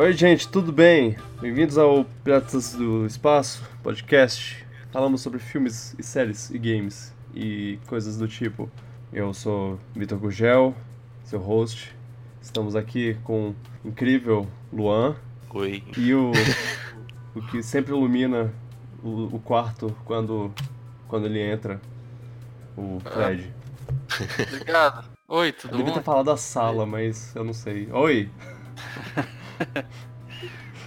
Oi, gente, tudo bem? Bem-vindos ao Piratas do Espaço podcast. Falamos sobre filmes e séries e games e coisas do tipo. Eu sou Vitor Gugel, seu host. Estamos aqui com o incrível Luan. Oi. E o, o que sempre ilumina o, o quarto quando, quando ele entra, o Fred. Obrigado. Oi, tudo Eu devia bom? ter falado a sala, mas eu não sei. Oi!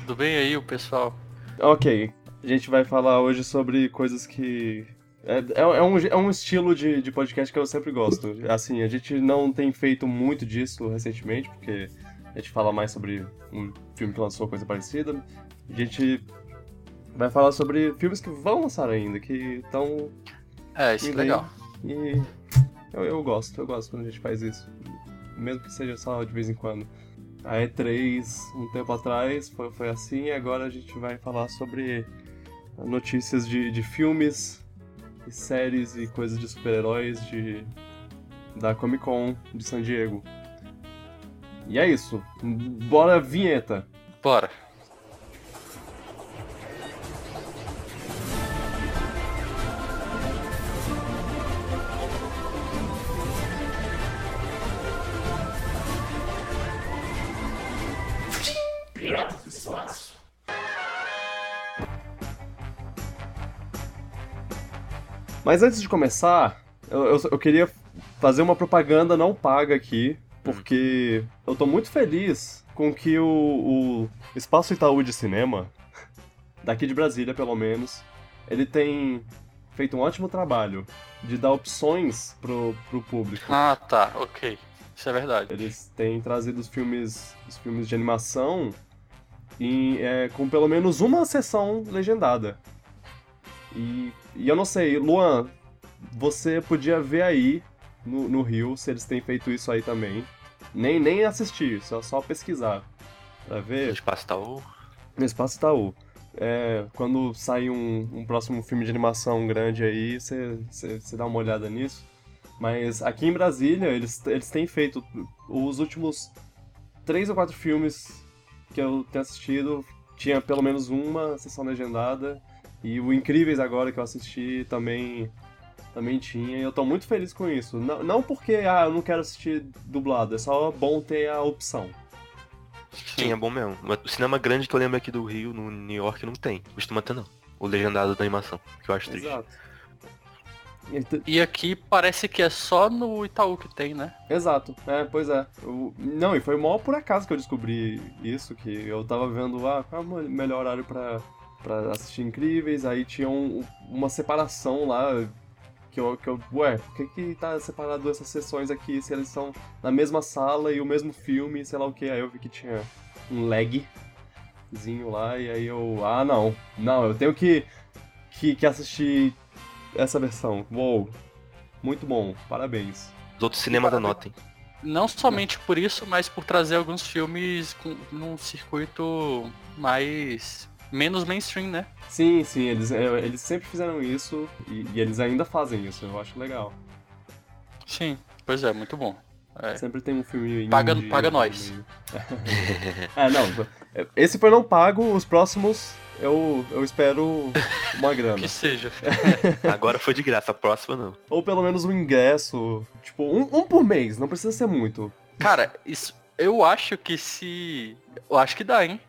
Tudo bem aí, o pessoal? Ok, a gente vai falar hoje sobre coisas que. É, é, é um, é um estilo de, de podcast que eu sempre gosto. Assim, a gente não tem feito muito disso recentemente, porque a gente fala mais sobre um filme que lançou coisa parecida. A gente vai falar sobre filmes que vão lançar ainda, que estão. É, isso é legal. E eu, eu gosto, eu gosto quando a gente faz isso. Mesmo que seja só de vez em quando. A E3, um tempo atrás, foi, foi assim, e agora a gente vai falar sobre notícias de, de filmes, e séries e coisas de super-heróis de, da Comic Con de San Diego. E é isso. Bora vinheta. Bora. Mas antes de começar, eu, eu, eu queria fazer uma propaganda não paga aqui, porque eu tô muito feliz com que o, o Espaço Itaú de Cinema, daqui de Brasília pelo menos, ele tem feito um ótimo trabalho de dar opções pro, pro público. Ah, tá, ok. Isso é verdade. Eles têm trazido os filmes, os filmes de animação em, é, com pelo menos uma sessão legendada. E, e eu não sei, Luan, você podia ver aí no, no Rio se eles têm feito isso aí também. Nem, nem assistir, só, só pesquisar. Pra No ver espaço Itaú. no Espaço Itaú. É, quando sair um, um próximo filme de animação grande aí, você dá uma olhada nisso. Mas aqui em Brasília, eles, eles têm feito os últimos três ou quatro filmes que eu tenho assistido, tinha pelo menos uma sessão legendada. E o Incríveis agora que eu assisti também também tinha, e eu tô muito feliz com isso. Não, não porque ah, eu não quero assistir dublado, é só bom ter a opção. Sim, é bom mesmo. O cinema grande que eu lembro aqui do Rio, no New York, não tem. Costuma ter não. O legendado da animação, que eu acho triste. Exato. E E aqui parece que é só no Itaú que tem, né? Exato, é, pois é. Eu- não, e foi mó por acaso que eu descobri isso, que eu tava vendo, ah, qual é o melhor horário pra, pra assistir Incríveis, aí tinha um- uma separação lá, que eu, que eu, ué, por que que tá separado essas sessões aqui, se eles são na mesma sala e o mesmo filme, sei lá o que, aí eu vi que tinha um lagzinho lá, e aí eu, ah, não, não, eu tenho que, que, que assistir essa versão, uou, muito bom, parabéns. Os outros cinemas anotem. Não somente por isso, mas por trazer alguns filmes com, num circuito mais. Menos mainstream, né? Sim, sim, eles, é, eles sempre fizeram isso e, e eles ainda fazem isso, eu acho legal. Sim, pois é, muito bom. É. Sempre tem um filme Paga- indie paga nós. meio. é, não, esse foi não pago, os próximos eu, eu espero uma grana. Que seja. Agora foi de graça, a próxima não. Ou pelo menos um ingresso, tipo, um, um por mês, não precisa ser muito, Cara, isso. Eu acho que se. Eu acho que dá, hein?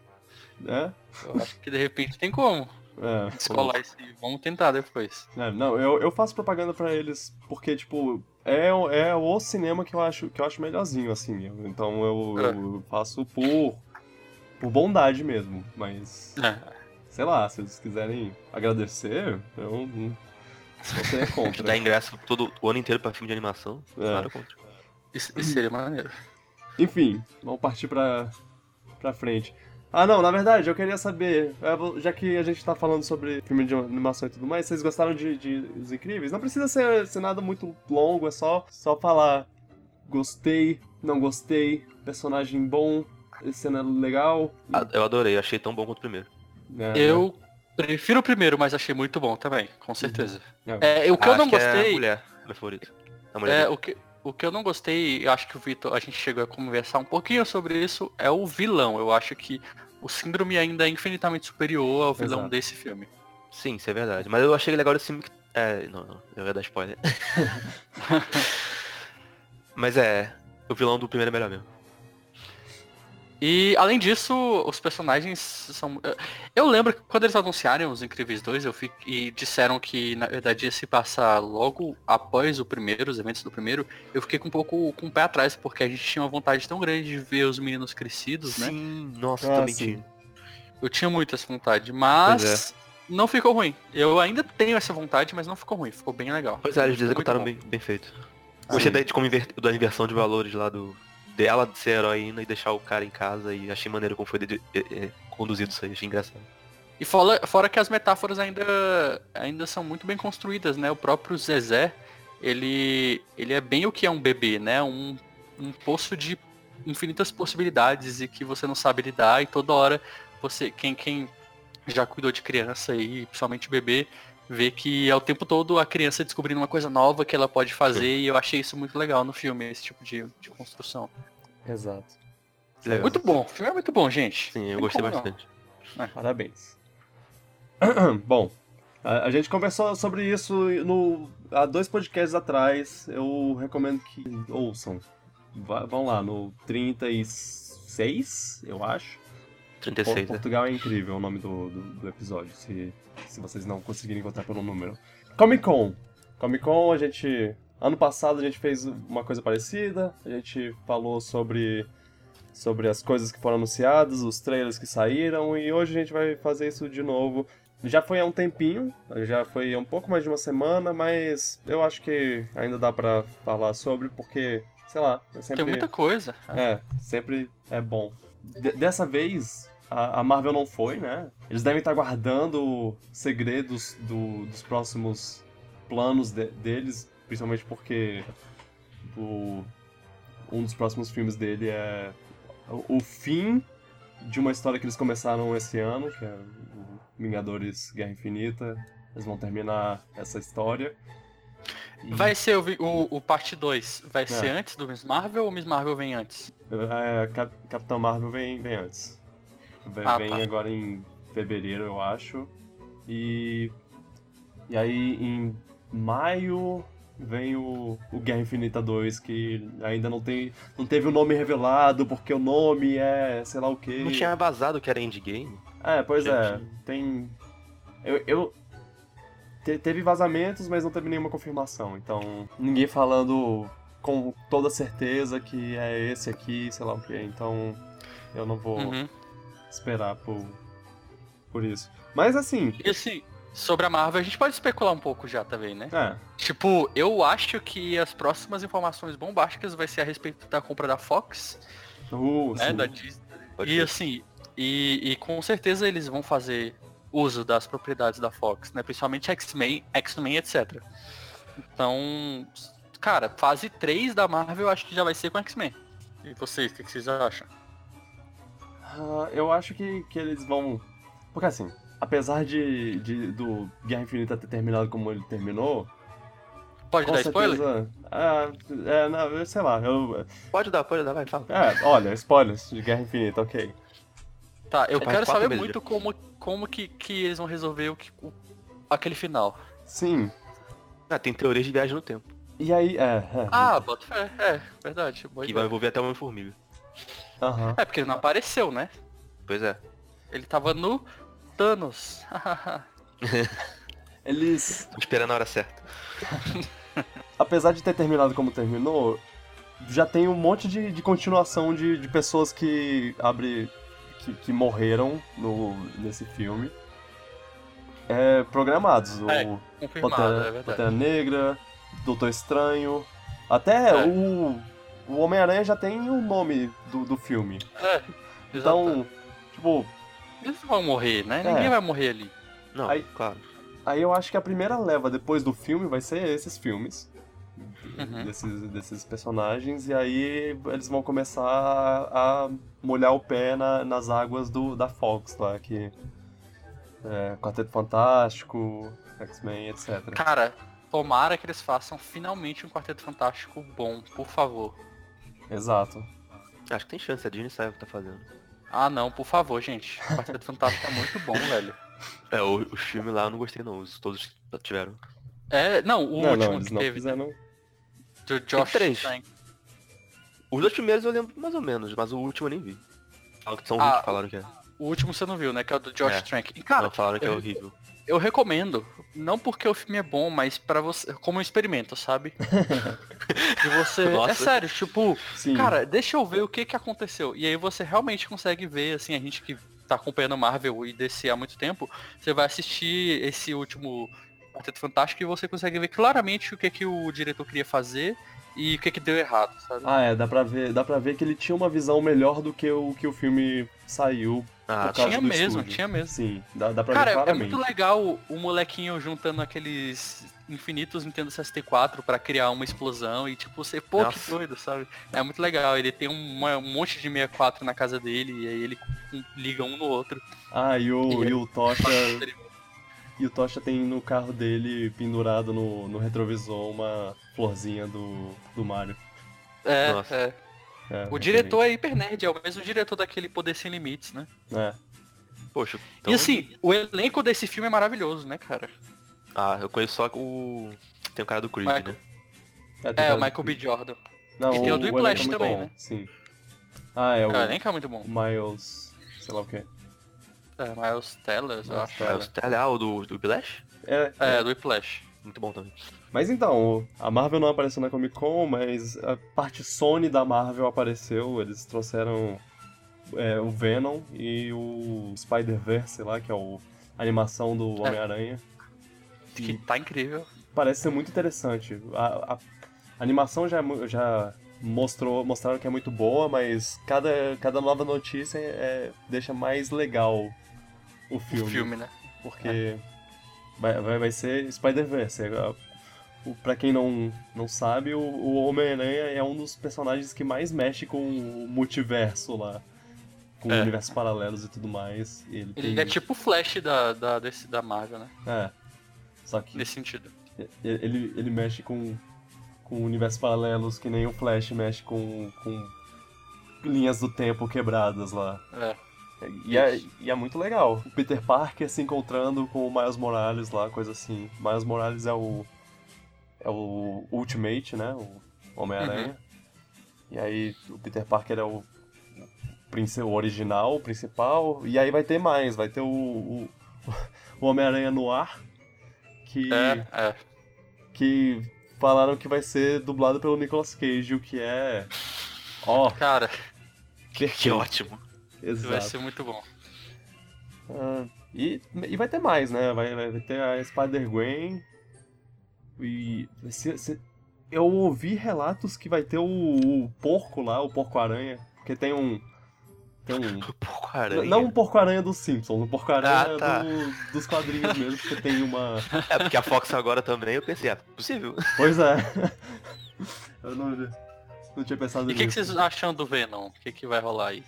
né? Eu acho que de repente tem como É, descolar esse. Vamos tentar depois. É, não, eu, eu faço propaganda pra eles porque, tipo, é, o- é o cinema que eu acho que eu acho melhorzinho, assim. Então eu, É. eu faço por, por bondade mesmo. Mas, É. sei lá, se eles quiserem agradecer, eu seria Que contra. dá ingresso todo o ano inteiro pra filme de animação. É. Nada contra. Isso, isso seria maneiro. Enfim, vamos partir pra, pra frente. Ah, não, na verdade, eu queria saber, é, já que a gente tá falando sobre filme de animação e tudo mais, vocês gostaram de, de Os Incríveis? Não precisa ser, ser nada muito longo, é só, só falar gostei, não gostei, personagem bom, cena legal. Ah, Eu adorei, achei tão bom quanto o primeiro. né, Eu prefiro o primeiro, mas achei muito bom também, com certeza. né? É, o que eu Acho não que É a gostei. mulher, minha favorita. A mulher É, o que, o que eu não gostei, eu acho que o Vitor, a gente chegou a conversar um pouquinho sobre isso, é o vilão. Eu acho que o síndrome ainda é infinitamente superior ao vilão Exato. desse filme. Sim, isso é verdade. Mas eu achei legal esse filme que. É, não, não, eu ia dar spoiler. Mas é, o vilão do primeiro é melhor mesmo. E além disso, os personagens são. Eu lembro que quando eles anunciaram os Incríveis 2, eu fiquei e disseram que na verdade ia se passar logo após o primeiro, os eventos do primeiro, eu fiquei com um pouco com o pé atrás, porque a gente tinha uma vontade tão grande de ver os meninos crescidos, né? Sim, nossa, Ah, também sim. tinha. Eu tinha muito essa vontade, mas Pois não ficou ruim. Eu ainda tenho essa vontade, mas não ficou ruim, ficou bem legal. Pois é, eles executaram bem, bem feito. Gostei da, de como inver, da inversão de valores lá do. Dela de ser heroína e deixar o cara em casa e achei maneiro como foi de- é, é, conduzido isso aí, achei engraçado. E fora, fora que as metáforas ainda, ainda são muito bem construídas, né? O próprio Zezé, ele, ele é bem o que é um bebê, né? Um, um poço de infinitas possibilidades e que você não sabe lidar e toda hora você, quem, quem já cuidou de criança e principalmente bebê, vê que é o tempo todo a criança descobrindo uma coisa nova que ela pode fazer e eu achei isso muito legal no filme, esse tipo de, de construção. Exato. Legal. Muito bom, o filme é muito bom, gente. Sim, eu gostei bastante. Parabéns. Bom, a, a gente conversou sobre isso no, há dois podcasts atrás. Eu recomendo que ouçam. Vá- vão lá, no 36, eu acho. 36, né? Portugal é incrível o nome do, do, do episódio, se, se vocês não conseguirem encontrar pelo número. Comic Con. Comic Con, a gente. Ano passado a gente fez uma coisa parecida. A gente falou sobre, sobre as coisas que foram anunciadas, os trailers que saíram, e hoje a gente vai fazer isso de novo. Já foi há um tempinho, já foi há um pouco mais de uma semana, mas eu acho que ainda dá pra falar sobre, porque, sei lá, eu sempre. Tem muita coisa. É, sempre é bom. De- dessa vez, a, a Marvel não foi, né? Eles devem estar guardando segredos do- dos próximos planos de- deles, principalmente porque o- um dos próximos filmes dele é o, o fim de uma história que eles começaram esse ano, que é Vingadores Guerra Infinita. Eles vão terminar essa história. E- Vai ser o, o, o parte 2, vai ser antes do Miss Marvel ou Miss Marvel vem antes? É, Cap- Capitão Marvel vem, vem antes. Vem, Ah, vem tá. agora em fevereiro, eu acho. E. E aí em maio vem o, o Guerra Infinita 2, que ainda não tem. não teve o nome revelado, porque o nome é sei lá o quê. Não tinha vazado que era endgame? É, pois é. Gente. Tem. Eu. eu- te- teve vazamentos, mas não teve nenhuma confirmação. Então, ninguém falando com toda certeza que é esse aqui, sei lá o que. Então, eu não vou Uhum. Esperar por, por isso. Mas assim, E assim, sobre a Marvel, a gente pode especular um pouco já também, né? é. Tipo, eu acho que as próximas informações bombásticas vai ser a respeito da compra da Fox, Uh, né? sim. Da Disney. Pode E ser. assim, e, e com certeza eles vão fazer uso das propriedades da Fox, né? Principalmente X-Men, X-Men, etc. Então, cara, fase 3 da Marvel eu acho que já vai ser com X-Men. E vocês, o que, que vocês acham? Ah, eu acho que, que eles vão. Porque assim, apesar de, de do Guerra Infinita ter terminado como ele terminou, Pode dar spoiler? certeza. Ah, é, não, sei lá, eu, Pode dar, pode dar, vai, fala. É, olha, spoilers de Guerra Infinita, ok. Tá, eu Faz quero saber muito como, como que, que eles vão resolver o que, o- aquele final. Sim. Ah, tem teorias de viagem no tempo. E aí, é. é Ah, bota fé, é, verdade. Que ideia. vai envolver até uma formiga. Aham. É, porque ele não apareceu, né? Pois é. Ele tava no Thanos. Eles, Tô esperando a hora certa. apesar de ter terminado como terminou, já tem um monte de, de continuação de, de pessoas que abre. que, que morreram no, nesse filme. É, programados. É, o Pantera, é. Pantera Negra, Doutor Estranho. Até É. o. O Homem-Aranha já tem o nome do, do filme. É, então, Então, tipo, eles não vão morrer, né? É. Ninguém vai morrer ali. Não, Aí- claro. Aí eu acho que a primeira leva depois do filme vai ser esses filmes. Uhum. Desses, desses personagens. E aí eles vão começar a, a molhar o pé na- nas águas do, da Fox lá, que. É, Quarteto Fantástico, X-Men, etc. Cara, tomara que eles façam finalmente um Quarteto Fantástico bom, por favor. Exato. Acho que tem chance, a Disney sabe o que tá fazendo. Ah não, por favor, gente. Quarteto Fantástico é muito bom, velho. É, o, o filme lá eu não gostei não, os todos tiveram. É, não, o não, último não, eles que não teve. fizeram. Do Josh três. Trank. Os dois primeiros eu lembro mais ou menos, mas o último eu nem vi. Falam que são Ah, ruins, falaram que é. O último você não viu, né? Que é o do Josh É. Trank. E, cara, Não, falaram que é eu- horrível. Eu recomendo. Não porque o filme é bom, mas para você. Como um experimento, sabe? e você. É Nossa. sério, tipo, Sim. cara, deixa eu ver o que que aconteceu. E aí você realmente consegue ver, assim, a gente que tá acompanhando Marvel e DC há muito tempo, você vai assistir esse último Quarteto Fantástico e você consegue ver claramente o que que o diretor queria fazer e o que que deu errado, sabe? Ah, é, dá pra ver, dá pra ver que ele tinha uma visão melhor do que o que o filme saiu. Ah, tinha mesmo, estúdio. tinha mesmo. Sim, dá, dá pra Cara, ver é claramente. muito legal o molequinho juntando aqueles infinitos Nintendo 64 pra criar uma explosão e tipo, você, pô, que Nossa. doido, sabe? É muito legal. Ele tem uma- um monte de 64 na casa dele e aí ele liga um no outro. Ah, e o, E- e o Tocha. E o Tocha tem no carro dele, pendurado no, no retrovisor, uma florzinha do, do Mario. É, Nossa. é. É, O diretor é hiper nerd, é o mesmo diretor daquele Poder Sem Limites, né? É. Poxa, então... E assim, o elenco desse filme é maravilhoso, né, cara? Ah, eu conheço só o... Tem o cara do Creed, Michael- né? É, cara o Michael B. Jordan. Não, e tem o do Whiplash é também, bom, né? Sim. Ah, é o É, o elenco é muito bom. Miles. sei lá o quê. É, Miles Tellers, eu Miles acho. Teller. É, o Stella, ah, o do, do Blash? É, É, do Whiplash. Muito bom também. Mas então, a Marvel não apareceu na Comic Con, mas a parte Sony da Marvel apareceu. Eles trouxeram é, o Venom e o Spider-Verse lá, que é o, a animação do Homem-Aranha. Que tá incrível. Parece ser muito interessante. A, a- a animação já, é já mostrou, mostraram que é muito boa, mas cada, cada nova notícia é, deixa mais legal o filme. O filme, né? Porque vai, vai, vai ser Spider-Verse. Pra quem não, não sabe, o, o Homem-Aranha é um dos personagens que mais mexe com o multiverso lá. Com É. universos paralelos e tudo mais. E ele, Ele tem... é tipo o Flash da, da, desse, da Marvel, né? É. Só que Nesse sentido. ele, ele mexe com, com universos paralelos que nem o Flash mexe com, com linhas do tempo quebradas lá. É. E é, e é muito legal. O Peter Parker se encontrando com o Miles Morales lá, coisa assim. Miles Morales é o. É o Ultimate, né? O Homem-Aranha. E aí o Peter Parker é o. O, original, o principal. E aí vai ter mais, vai ter o. O, o Homem-Aranha no ar. Que, É, é. que falaram que vai ser dublado pelo Nicolas Cage, o que é. Ó, Cara, Que perfeito. ótimo. isso vai Exato. ser muito bom. Ah, e, e vai ter mais, né? Vai, vai ter a Spider-Gwen. E. Se, se- eu ouvi relatos que vai ter o, o porco lá, o porco-aranha. Porque tem um. Tem um. Porco aranha. Não um porco-aranha dos Simpsons, um porco-aranha Ah, tá. do- dos quadrinhos mesmo, porque tem uma. É, porque a Fox agora também, eu pensei, é possível. Pois é. eu não, não tinha pensado E o que, que nisso. vocês acham do Venom? O que, que vai rolar aí?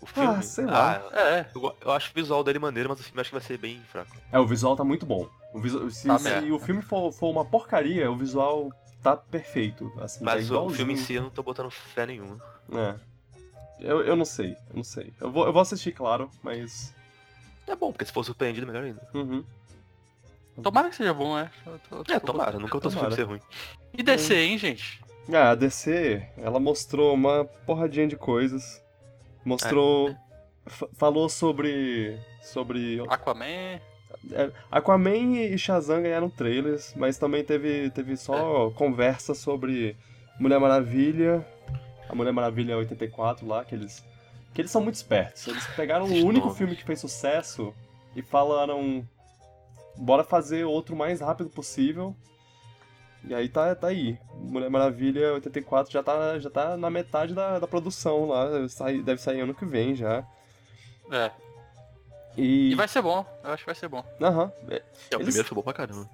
O filme. Ah, sei lá. Ah, É, eu, eu acho o visual dele maneiro, mas o filme acho que vai ser bem fraco. É, o visual tá muito bom. O visu... Se, Tá se o filme for, for uma porcaria, o visual tá perfeito. Assim, tá Mas o igualzinho. filme em si eu não tô botando fé nenhuma. É. Eu, eu não sei, eu não sei. Eu vou, eu vou assistir, claro, mas. É bom, porque se for surpreendido, melhor ainda. Uhum. tomara que seja bom, é. Eu tô- É, tô- tomara, nunca eu tô Tomara. de ser ruim. E DC, hein, gente? Ah, a DC, ela mostrou uma porradinha de coisas. Mostrou. fa- falou sobre. Sobre. Aquaman. É, Aquaman e Shazam ganharam trailers, mas também teve, teve só conversa sobre Mulher Maravilha. A Mulher Maravilha 84 lá, que eles. Que eles são muito espertos. Eles pegaram o único filme que fez sucesso e falaram. Bora fazer outro o mais rápido possível. E aí tá, tá aí. Mulher Maravilha 84 já tá, já tá na metade da, da produção lá. Sai- deve sair ano que vem já. É. E. E vai ser bom. Eu acho que vai ser bom. Aham. É, É, o Eles- primeiro foi bom pra caramba.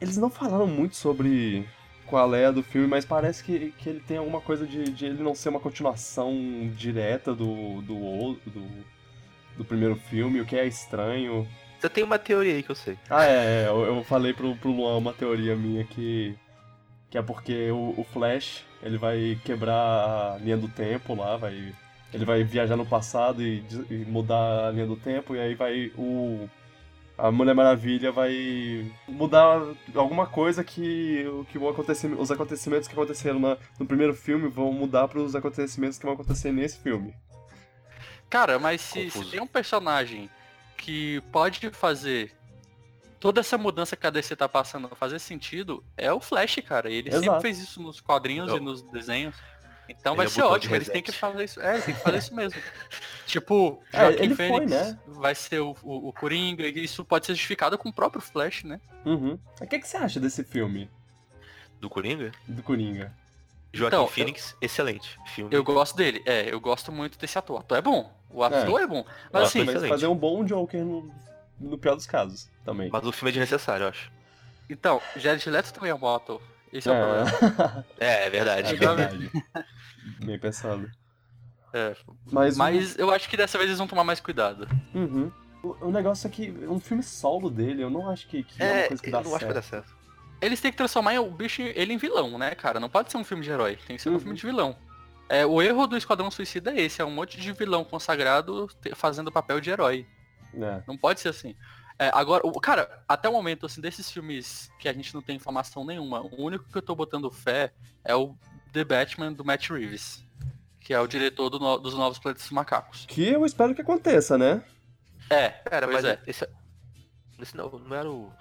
Eles não falaram muito sobre qual é a do filme, mas parece que, que ele tem alguma coisa de, de ele não ser uma continuação direta do, do, do, do primeiro filme, o que é estranho. Você tem uma teoria aí que eu sei. Ah, é, é, eu, eu falei pro, pro Luan uma teoria minha que, que é porque o, o Flash, ele vai quebrar a linha do tempo lá, vai, ele vai viajar no passado e, e mudar a linha do tempo, e aí vai o. A Mulher Maravilha vai mudar alguma coisa que, que o acontecimento, os acontecimentos que aconteceram na- no primeiro filme vão mudar para os acontecimentos que vão acontecer nesse filme. Cara, mas se, se tem um personagem que pode fazer toda essa mudança que a DC tá passando fazer sentido, é o Flash, cara. Ele sempre Exato. fez isso nos quadrinhos Eu- e nos desenhos. Então Ele vai é ser ótimo, eles têm que fazer isso. É, eles têm que fazer isso mesmo. tipo, É, Joaquin ele foi, Phoenix né? vai ser o, o, o Coringa, e isso pode ser justificado com o próprio Flash, né? Uhum. O que, que você acha desse filme, Do Coringa? do Coringa? Joaquim Então, Phoenix, excelente. Filme. Eu gosto dele, é, eu gosto muito desse ator. O ator é bom, o ator é, bom. Mas assim, mas- fazer um bom Joker no, no pior dos casos, também. Mas o filme é desnecessário, eu acho. então, Jared Leto também é um bom ator. Esse é, o problema. É, É, é verdade. é verdade. Bem pensado. É, Mas, Mas eu acho que dessa vez eles vão tomar mais cuidado. Uhum. O, o negócio é que um filme solo dele, eu não acho que, que é, uma É, coisa que eu dá não acho que vai certo. certo. Eles têm que transformar o bicho ele em vilão, né, cara? Não pode ser um filme de herói, tem que ser um Uhum. filme de vilão. É, o erro do Esquadrão Suicida é esse, é um monte de vilão consagrado fazendo papel de herói. É. Não pode ser assim. É, agora, o, cara, até o momento, assim, desses filmes que a gente não tem informação nenhuma, o único que eu tô botando fé é o The Batman do Matt Reeves, que é o diretor do no- dos Novos Planetas dos Macacos. Que eu espero que aconteça, né? É, Cara, pois mas é. esse, esse não, não era o.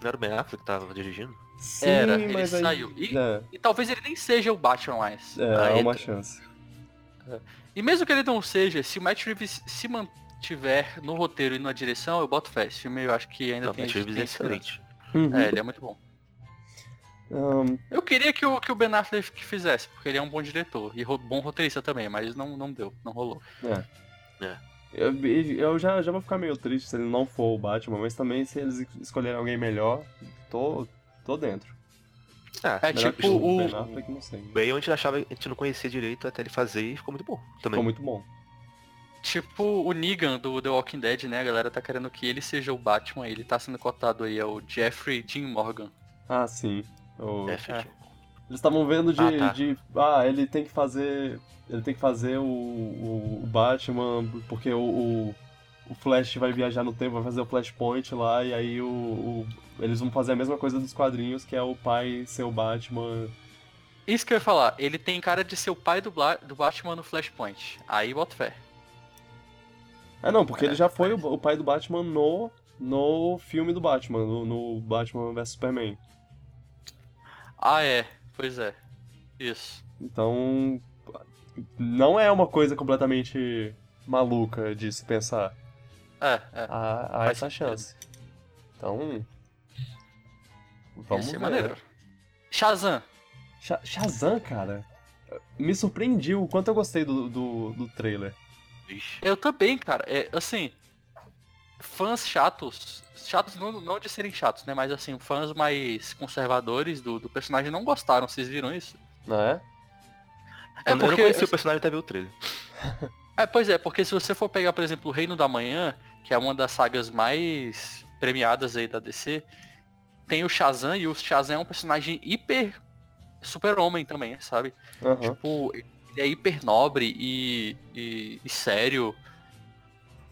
Não era o Ben Affleck que tava dirigindo? Sim, Era, ele mas aí... saiu. E- É, E talvez ele nem seja o Batman mais. é, há Ah, uma eita. chance. E mesmo que ele não seja, se o Matt Reeves se mantiver no roteiro e na direção, eu boto fé. Esse filme eu acho que ainda Não, tem, tem é excelente. Uhum. É, ele é muito bom. Ahn, Eu queria que o, que o Ben Affleck fizesse, porque ele é um bom diretor e ro- bom roteirista também, mas não, não deu, não rolou. eu, eu já, já vou ficar meio triste se ele não for o Batman, mas também se eles escolherem alguém melhor, tô, tô dentro. Ah, É Melhor tipo o. Ben Affleck, não sei. bem onde achava a gente não conhecia direito até ele fazer e ficou muito bom também. Ficou muito bom. Tipo o Negan do The Walking Dead, né? A galera tá querendo que ele seja o Batman, ele tá sendo cotado aí, é o Jeffrey Dean Morgan. Ah, sim. O- É, Fred. Eles estavam vendo de, Ah, tá. de. Ah, ele tem que fazer. Ele tem que fazer o, o, o Batman, porque o, o, o Flash vai viajar no tempo, vai fazer o Flashpoint lá, e aí o, o- eles vão fazer a mesma coisa dos quadrinhos, que é o pai ser o Batman. Isso que eu ia falar, ele tem cara de ser o pai do, Bla- do Batman no Flashpoint. Aí bota fé. Ah não, porque É, ele já foi o, o pai do Batman no, no filme do Batman, no, no Batman vs Superman. Ah é, pois é. Isso. Então. Não é uma coisa completamente maluca de se pensar. É, é. há, há essa chance. Então. Vamos ver. maneiro. Shazam. Sha- Shazam, cara, me surpreendiu o quanto eu gostei do, do, do trailer. Vixe. Eu também, cara. É, assim, fãs chatos, chatos não, não de serem chatos, né? Mas assim, fãs mais conservadores do, do personagem não gostaram, vocês viram isso? Não é? É eu, eu não porque- conhecia o personagem até ver o trailer. É, pois é, porque se você for pegar, por exemplo, o Reino da Manhã, que é uma das sagas mais premiadas aí da DC, tem o Shazam e o Shazam é um personagem hiper super-homem também, sabe? Aham. Tipo, ele é hiper nobre e, e, e sério,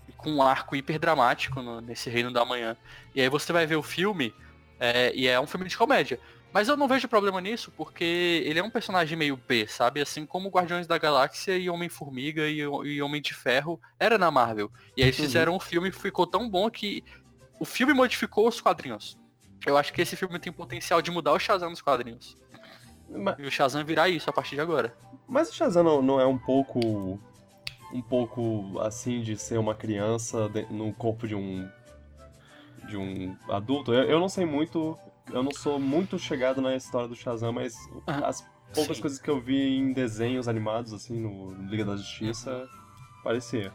e com um arco hiper dramático no- nesse Reino da Manhã. E aí você vai ver o filme, é, e é um filme de comédia. Mas eu não vejo problema nisso, porque ele é um personagem meio B, sabe? Assim como Guardiões da Galáxia e Homem-Formiga e, e Homem de Ferro era na Marvel. E aí eles fizeram um filme ficou tão bom que o filme modificou os quadrinhos. Eu acho que esse filme tem potencial de mudar o Shazam nos quadrinhos. Ma- E o Shazam virar isso a partir de agora. Mas o Shazam não, não é um pouco. Um pouco assim de ser uma criança de- no corpo de um. de um adulto? Eu, eu não sei muito. Eu não sou muito chegado na história do Shazam, mas Ah, as poucas sim. coisas que eu vi em desenhos animados, assim, no Liga da Justiça, parecia.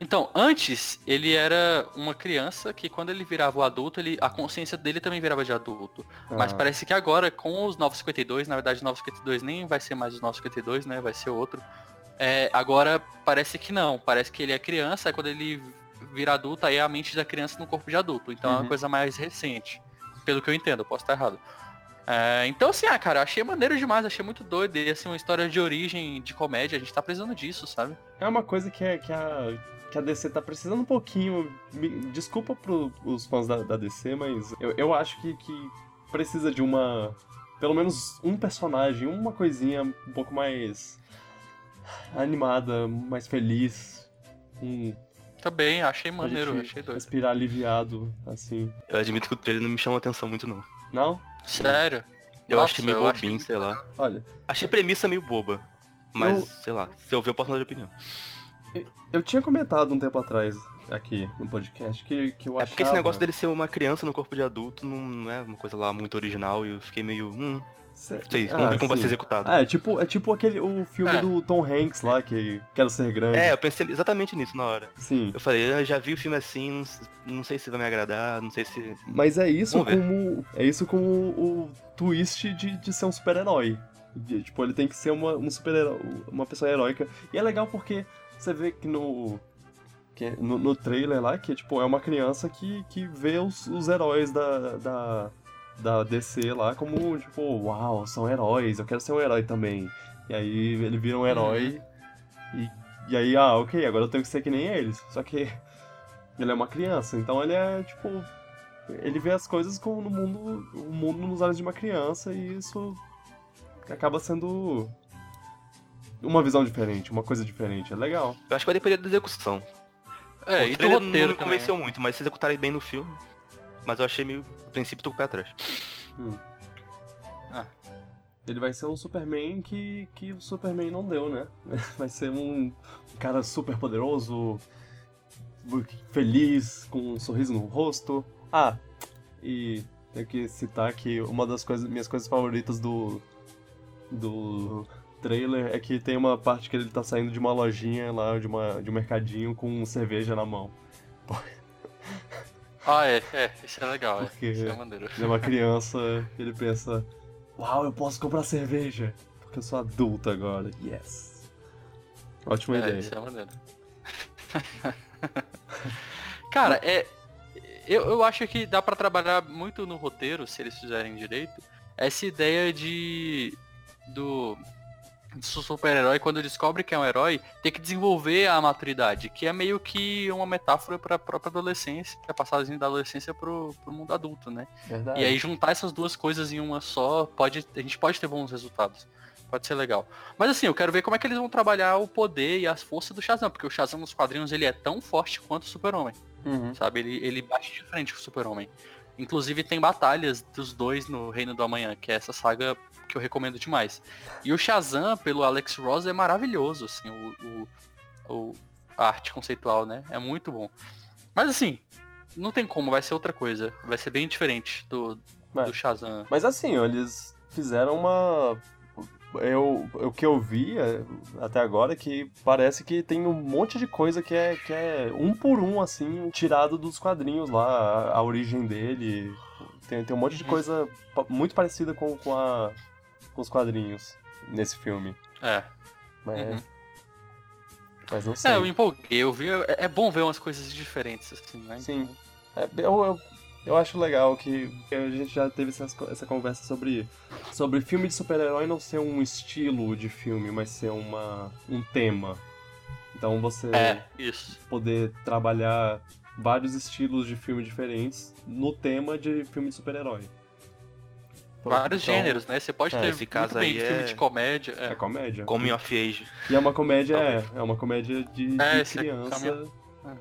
Então, antes, ele era uma criança que quando ele virava o adulto, ele, a consciência dele também virava de adulto. Mas Ah, parece que agora, com os 952, na verdade, os 952 nem vai ser mais os 952, né? Vai ser outro. É, agora parece que não. Parece que ele é criança, aí quando ele vira adulto, aí é a mente da criança no corpo de adulto. Então é Uhum. uma coisa mais recente. Pelo que eu entendo, eu posso estar errado. É, então assim, ah, cara, achei maneiro demais, achei muito doido. E assim, uma história de origem de comédia, a gente tá precisando disso, sabe? É uma coisa que, é, que, a, que a DC tá precisando um pouquinho. Me- desculpa pros fãs da, da DC, mas eu, eu acho que, que precisa de uma. Pelo menos um personagem, uma coisinha um pouco mais animada, mais feliz. Um, Também, achei pra maneiro, gente achei doido. respirar aliviado, assim. Eu admito que o trailer não me chamou atenção muito, não. Não? Sério? Eu Nossa, achei meio eu achei bobinho, muito sei lá. Olha, Achei a premissa meio boba. Mas, Eu- sei lá, se eu ver eu posso mudar de opinião. Eu tinha comentado um tempo atrás aqui no podcast que, que eu É achava... porque esse negócio dele ser uma criança no corpo de adulto não, não é uma coisa lá muito original e eu fiquei meio. Hum, Cê- sei, vamos ver como vai sim. ser executado. Ah, é tipo, é tipo aquele o filme É. do Tom Hanks lá, que Quero Ser Grande. É, eu pensei exatamente nisso na hora. Sim. Eu falei, eu já vi o filme assim, não, não sei se vai me agradar, não sei se. Mas é isso Vamos ver. como. É isso como o, o twist de, de ser um super-herói. De- Tipo, ele tem que ser uma, um super-herói, uma pessoa heróica. E é legal porque você vê que no. Que no, no trailer lá, que tipo, é uma criança que, que vê os, os heróis da, da, da DC lá como, tipo, uau, são heróis, eu quero ser um herói também. E aí ele vira um herói e, e aí, ah, ok, agora eu tenho que ser que nem eles. Só que ele é uma criança, então ele é, tipo, ele vê as coisas como no mundo, o mundo nos olhos de uma criança e isso acaba sendo uma visão diferente, uma coisa diferente. É legal. Eu acho que vai depender da execução. É, o e do roteiro não me também. convenceu muito, mas se executarem bem no filme. Mas eu achei meio. A princípio tô com o pé atrás. Ele vai ser um Superman que, que o Superman não deu, né? Vai ser um cara super poderoso, feliz, com um sorriso no rosto. Ah, e tenho que citar que uma das coisas, minhas coisas favoritas do, do trailer é que tem uma parte que ele tá saindo de uma lojinha lá, de, uma, de um mercadinho com cerveja na mão. Ah, é, é, isso é legal, Porque- é. Isso é maneiro. Ele é uma criança, ele pensa, uau, eu posso comprar cerveja, porque eu sou adulto agora, yes. Ótima É, ideia. isso é maneiro. Cara, é. Eu, eu acho que dá pra trabalhar muito no roteiro, se eles fizerem direito, essa ideia de. Do. do super-herói, quando descobre que é um herói, ter que desenvolver a maturidade, que é meio que uma metáfora pra própria adolescência, é a passagem da adolescência pro, pro mundo adulto, né? Verdade. E aí juntar essas duas coisas em uma só, pode, a gente pode ter bons resultados. Pode ser legal. Mas assim, eu quero ver como é que eles vão trabalhar o poder e as forças do Shazam, porque o Shazam nos quadrinhos ele é tão forte quanto o Super-Homem, Uhum. sabe? Ele, ele bate de frente com o Super-Homem. Inclusive tem batalhas dos dois no Reino do Amanhã, que é essa saga que eu recomendo demais. E o Shazam, pelo Alex Ross, é maravilhoso, assim, o, o, o- a arte conceitual, né? É muito bom. Mas assim, não tem como, vai ser outra coisa. Vai ser bem diferente do, É. do Shazam. Mas assim, eles fizeram uma. Eu, o que eu vi é, até agora é que parece que tem um monte de coisa que é, que é um por um, assim, tirado dos quadrinhos lá, a, a origem dele. Tem, tem um monte de coisa pa- muito parecida com, com, a, com os quadrinhos nesse filme. É. Mas, Uhum. mas não sei. É, eu me empolguei, eu vi. É, é bom ver umas coisas diferentes, assim, né? Sim. É, eu, eu, eu acho legal que a gente já teve essas co- essa conversa sobre, sobre filme de super-herói não ser um estilo de filme, mas ser uma, um tema. Então você É, poder trabalhar vários estilos de filme diferentes no tema de filme de super-herói. Vários Então, gêneros, né? Você pode é, ter esse caso aí filme é- de comédia. É É. comédia. Coming of Age. E é uma comédia, é, é uma comédia de, de É, esse é criança caminho-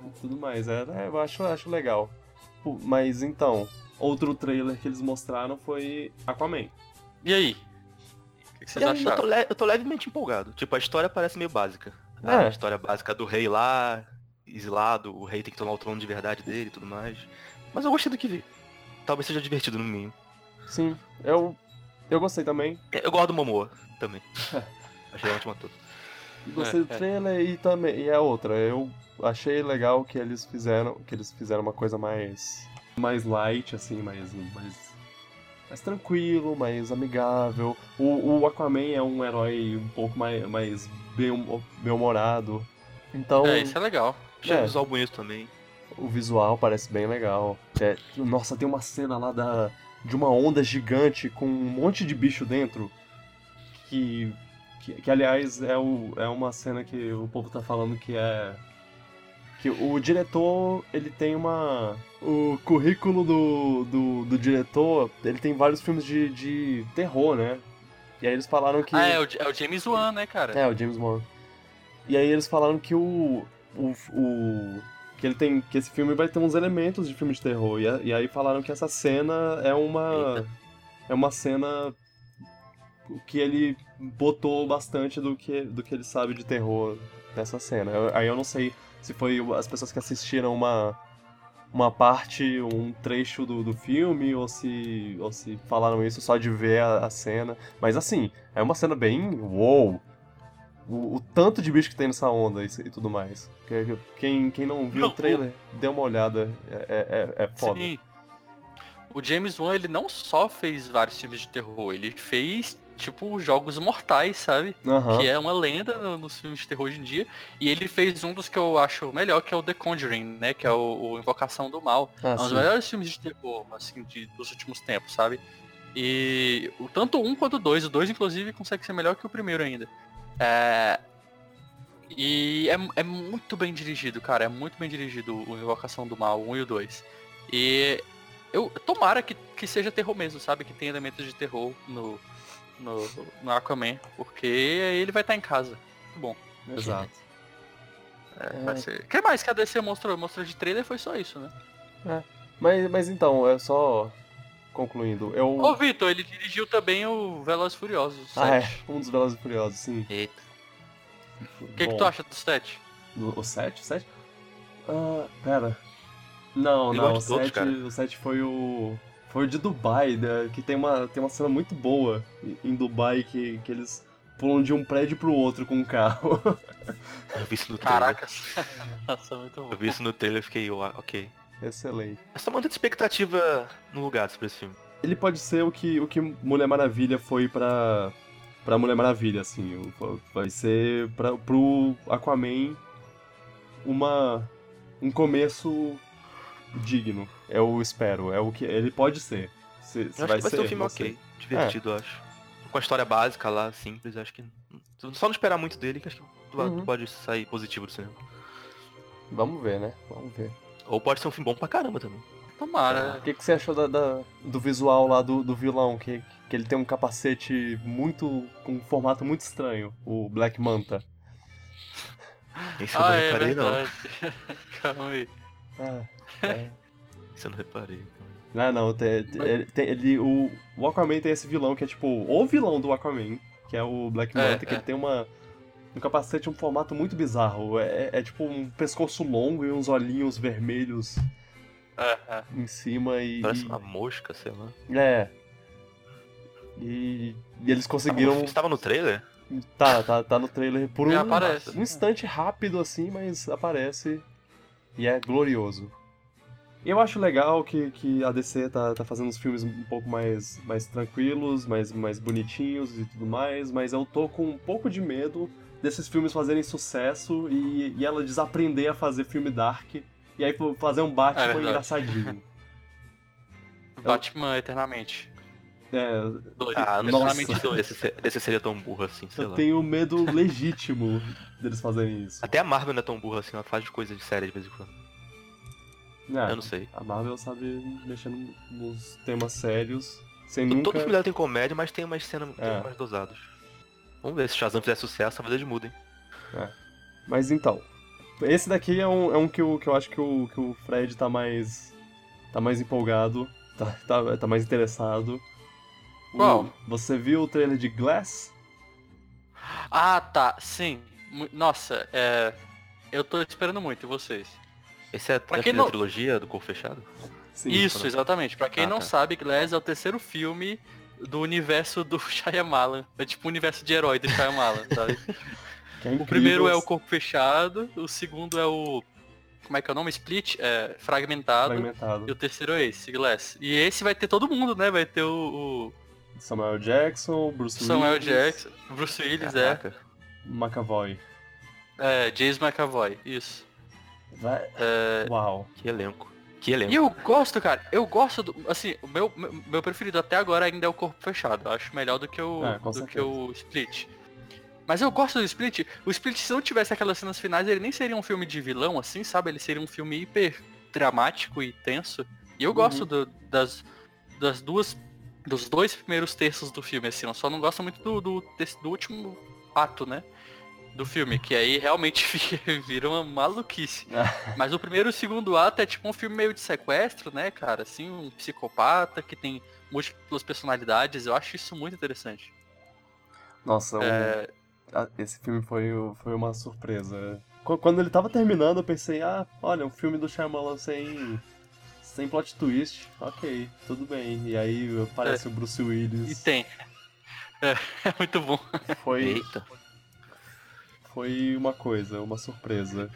e tudo mais. É, é, eu acho, acho legal. Mas então, outro trailer que eles mostraram foi Aquaman. E aí? O que que vocês aí, eu, tô acharam? le- eu tô levemente empolgado. Tipo, a história parece meio básica. É. A história básica do rei lá, exilado, o rei tem que tomar o trono de verdade dele e tudo mais. Mas eu gostei do que vi. Talvez seja divertido no mínimo. Sim, eu, eu gostei também. Eu gosto do Momoa também. Achei ótimo ator. Gostei É, do é. trailer e também. E a outra, eu achei legal que eles fizeram. Que eles fizeram uma coisa mais. mais light, assim, mais. mais, mais tranquilo, mais amigável. O, o Aquaman é um herói um pouco mais, mais bem- bem-humorado. Então. É, isso é legal. Achei É. o visual bonito também. O visual parece bem legal. É, nossa, tem uma cena lá da, de uma onda gigante com um monte de bicho dentro. Que, que, que, aliás, é, o, é uma cena que o povo tá falando que é. Que o diretor, ele tem uma. O currículo do, do, do diretor, ele tem vários filmes de, de terror, né? E aí eles falaram que. Ah, é o, é o James Wan, né, cara? É, o James Wan. E aí eles falaram que o. o, o que ele tem. que esse filme vai ter uns elementos de filme de terror. E, e aí falaram que essa cena é uma. Eita. É uma cena que ele botou bastante do que, do que ele sabe de terror nessa cena. Aí eu não sei se foi as pessoas que assistiram uma, uma parte, um trecho do, do filme, ou se, ou se falaram isso só de ver a, a cena. Mas assim, é uma cena bem. Uou! O, o, tanto de bicho que tem nessa onda e, e tudo mais. Quem, quem não viu não, o trailer, o... dê uma olhada. É, é, é foda. Sim. O James Wan, ele não só fez vários filmes de terror, ele fez tipo Jogos Mortais, sabe? Uhum. Que é uma lenda nos filmes de terror hoje em dia. E ele fez um dos que eu acho melhor, que é o The Conjuring, né? Que é o, o Invocação do Mal. Ah, é um dos melhores filmes de terror, assim, de, dos últimos tempos, sabe? E o tanto um quanto dois. O dois, inclusive, consegue ser melhor que o primeiro ainda. É... E é, é muito bem dirigido, cara. É muito bem dirigido o Invocação do Mal, o 1 e o 2. E eu tomara que, que seja terror mesmo, sabe? Que tem elementos de terror no, no, no Aquaman. Porque aí ele vai estar em casa. Muito bom. Exato. É, vai é. ser. O que mais que a DC mostrou? Mostrou de trailer foi só isso, né? É. Mas, mas então, é só concluindo. Eu... Ô, Vitor, ele dirigiu também o Velozes Furiosos. Ah, é. Um dos Velozes Furiosos, sim. Eita. O que, que tu acha do 7? O 7? O 7? Ah, pera. Não, não, o 7, o 7 foi o. Foi o de Dubai, né, que tem uma, tem uma cena muito boa em Dubai que, que eles pulam de um prédio pro outro com um carro. Eu vi isso no trailer. Caracas. Nossa, muito bom. Eu vi isso no trailer e fiquei, ok. Excelente. Mas tá mantendo expectativa no lugar sobre esse filme. Ele pode ser o que, o que Mulher Maravilha foi pra, pra Mulher Maravilha, assim. Vai ser pra, pro Aquaman uma, um começo digno. Eu espero. É o que ele pode ser. Se, se vai, vai ser, ser um filme ok. Divertido, é. acho. Com a história básica lá, simples, acho que. Só não esperar muito dele, que acho que uhum. pode sair positivo do cinema. Vamos ver, né? Vamos ver. Ou pode ser um filme bom pra caramba também. Tomara. O que, que você achou da, da, do visual lá do, do vilão? Que, que ele tem um capacete muito. com um formato muito estranho, o Black Manta. Isso eu ah, não é reparei, não. Calma aí. Ah, é. Isso eu não reparei. Ah, não, tem, tem, tem, ele, o, o Aquaman tem esse vilão que é tipo o vilão do Aquaman, que é o Black é, Manta, é, que é. ele tem uma, um capacete um formato muito bizarro. É, é, tipo um pescoço longo e uns olhinhos vermelhos é, é. em cima e. Parece uma mosca, sei lá. É. E, e eles conseguiram. Estava no trailer? Tá, tá, tá no trailer por um, um instante rápido assim, mas aparece e é glorioso. Eu acho legal que, que a DC tá, tá fazendo uns filmes um pouco mais, mais tranquilos, mais, mais bonitinhos e tudo mais, mas eu tô com um pouco de medo desses filmes fazerem sucesso e, e ela desaprender a fazer filme dark e aí fazer um Batman é engraçadinho. Batman eternamente. É. Dois. Ah, eternamente dois. Esse, esse, seria tão burro assim, sei eu lá. tenho medo legítimo deles fazerem isso. Até a Marvel não é tão burra assim, ela faz coisa de série de vez em quando. É, eu não sei. A Marvel sabe mexer nos temas sérios, sem Todo nunca... Todo filme dela tem comédia, mas tem umas cenas é. mais dosadas. Vamos ver, se Shazam fizer sucesso, talvez eles mudem. É. Mas então, esse daqui é um, é um que, eu, que eu acho que o, que o Fred tá mais. tá mais empolgado, tá, tá, tá mais interessado. Qual? Você viu o trailer de Glass? Ah, tá, sim. Nossa, é. Eu tô esperando muito, vocês? Esse é pra a não... trilogia do Corpo Fechado? Sim, Isso, exatamente. Pra quem ah, não tá. sabe, Glass é o terceiro filme do universo do Shyamalan. É tipo o universo de herói do Shyamalan, sabe? É o primeiro é o Corpo Fechado, o segundo é o... Como é que é o nome? Split? É, fragmentado. Fragmentado. E o terceiro é esse, Glass. E esse vai ter todo mundo, né? Vai ter o... o... Samuel Jackson, Bruce Samuel Willis. Samuel Jackson, Bruce Willis, é. Caraca. é. McAvoy. É, James McAvoy, isso. Vai... É... Uau. Que elenco. Que elenco. E eu gosto, cara, eu gosto do. Assim, o meu, meu, preferido até agora ainda é o corpo fechado. Eu acho melhor do que o, É, do que o Split. Mas eu gosto do Split. O Split, se não tivesse aquelas cenas finais, ele nem seria um filme de vilão, assim, sabe? Ele seria um filme hiper dramático e tenso. E eu gosto Uhum. do- das, das duas. Dos dois primeiros terços do filme, assim. Eu só não gosto muito do, do, desse- do último ato, né? Do filme, que aí realmente vira uma maluquice. Mas o primeiro e o segundo ato é tipo um filme meio de sequestro, né, cara? Assim, um psicopata que tem múltiplas personalidades. Eu acho isso muito interessante. Nossa, um- É, ah, esse filme foi, foi uma surpresa. Qu- Quando ele tava terminando, eu pensei, ah, olha, um filme do Shyamalan sem, sem plot twist. Ok, tudo bem. E aí aparece o Bruce e Willis. tem. É, é muito bom. Foi, Eita. Foi uma coisa, uma surpresa.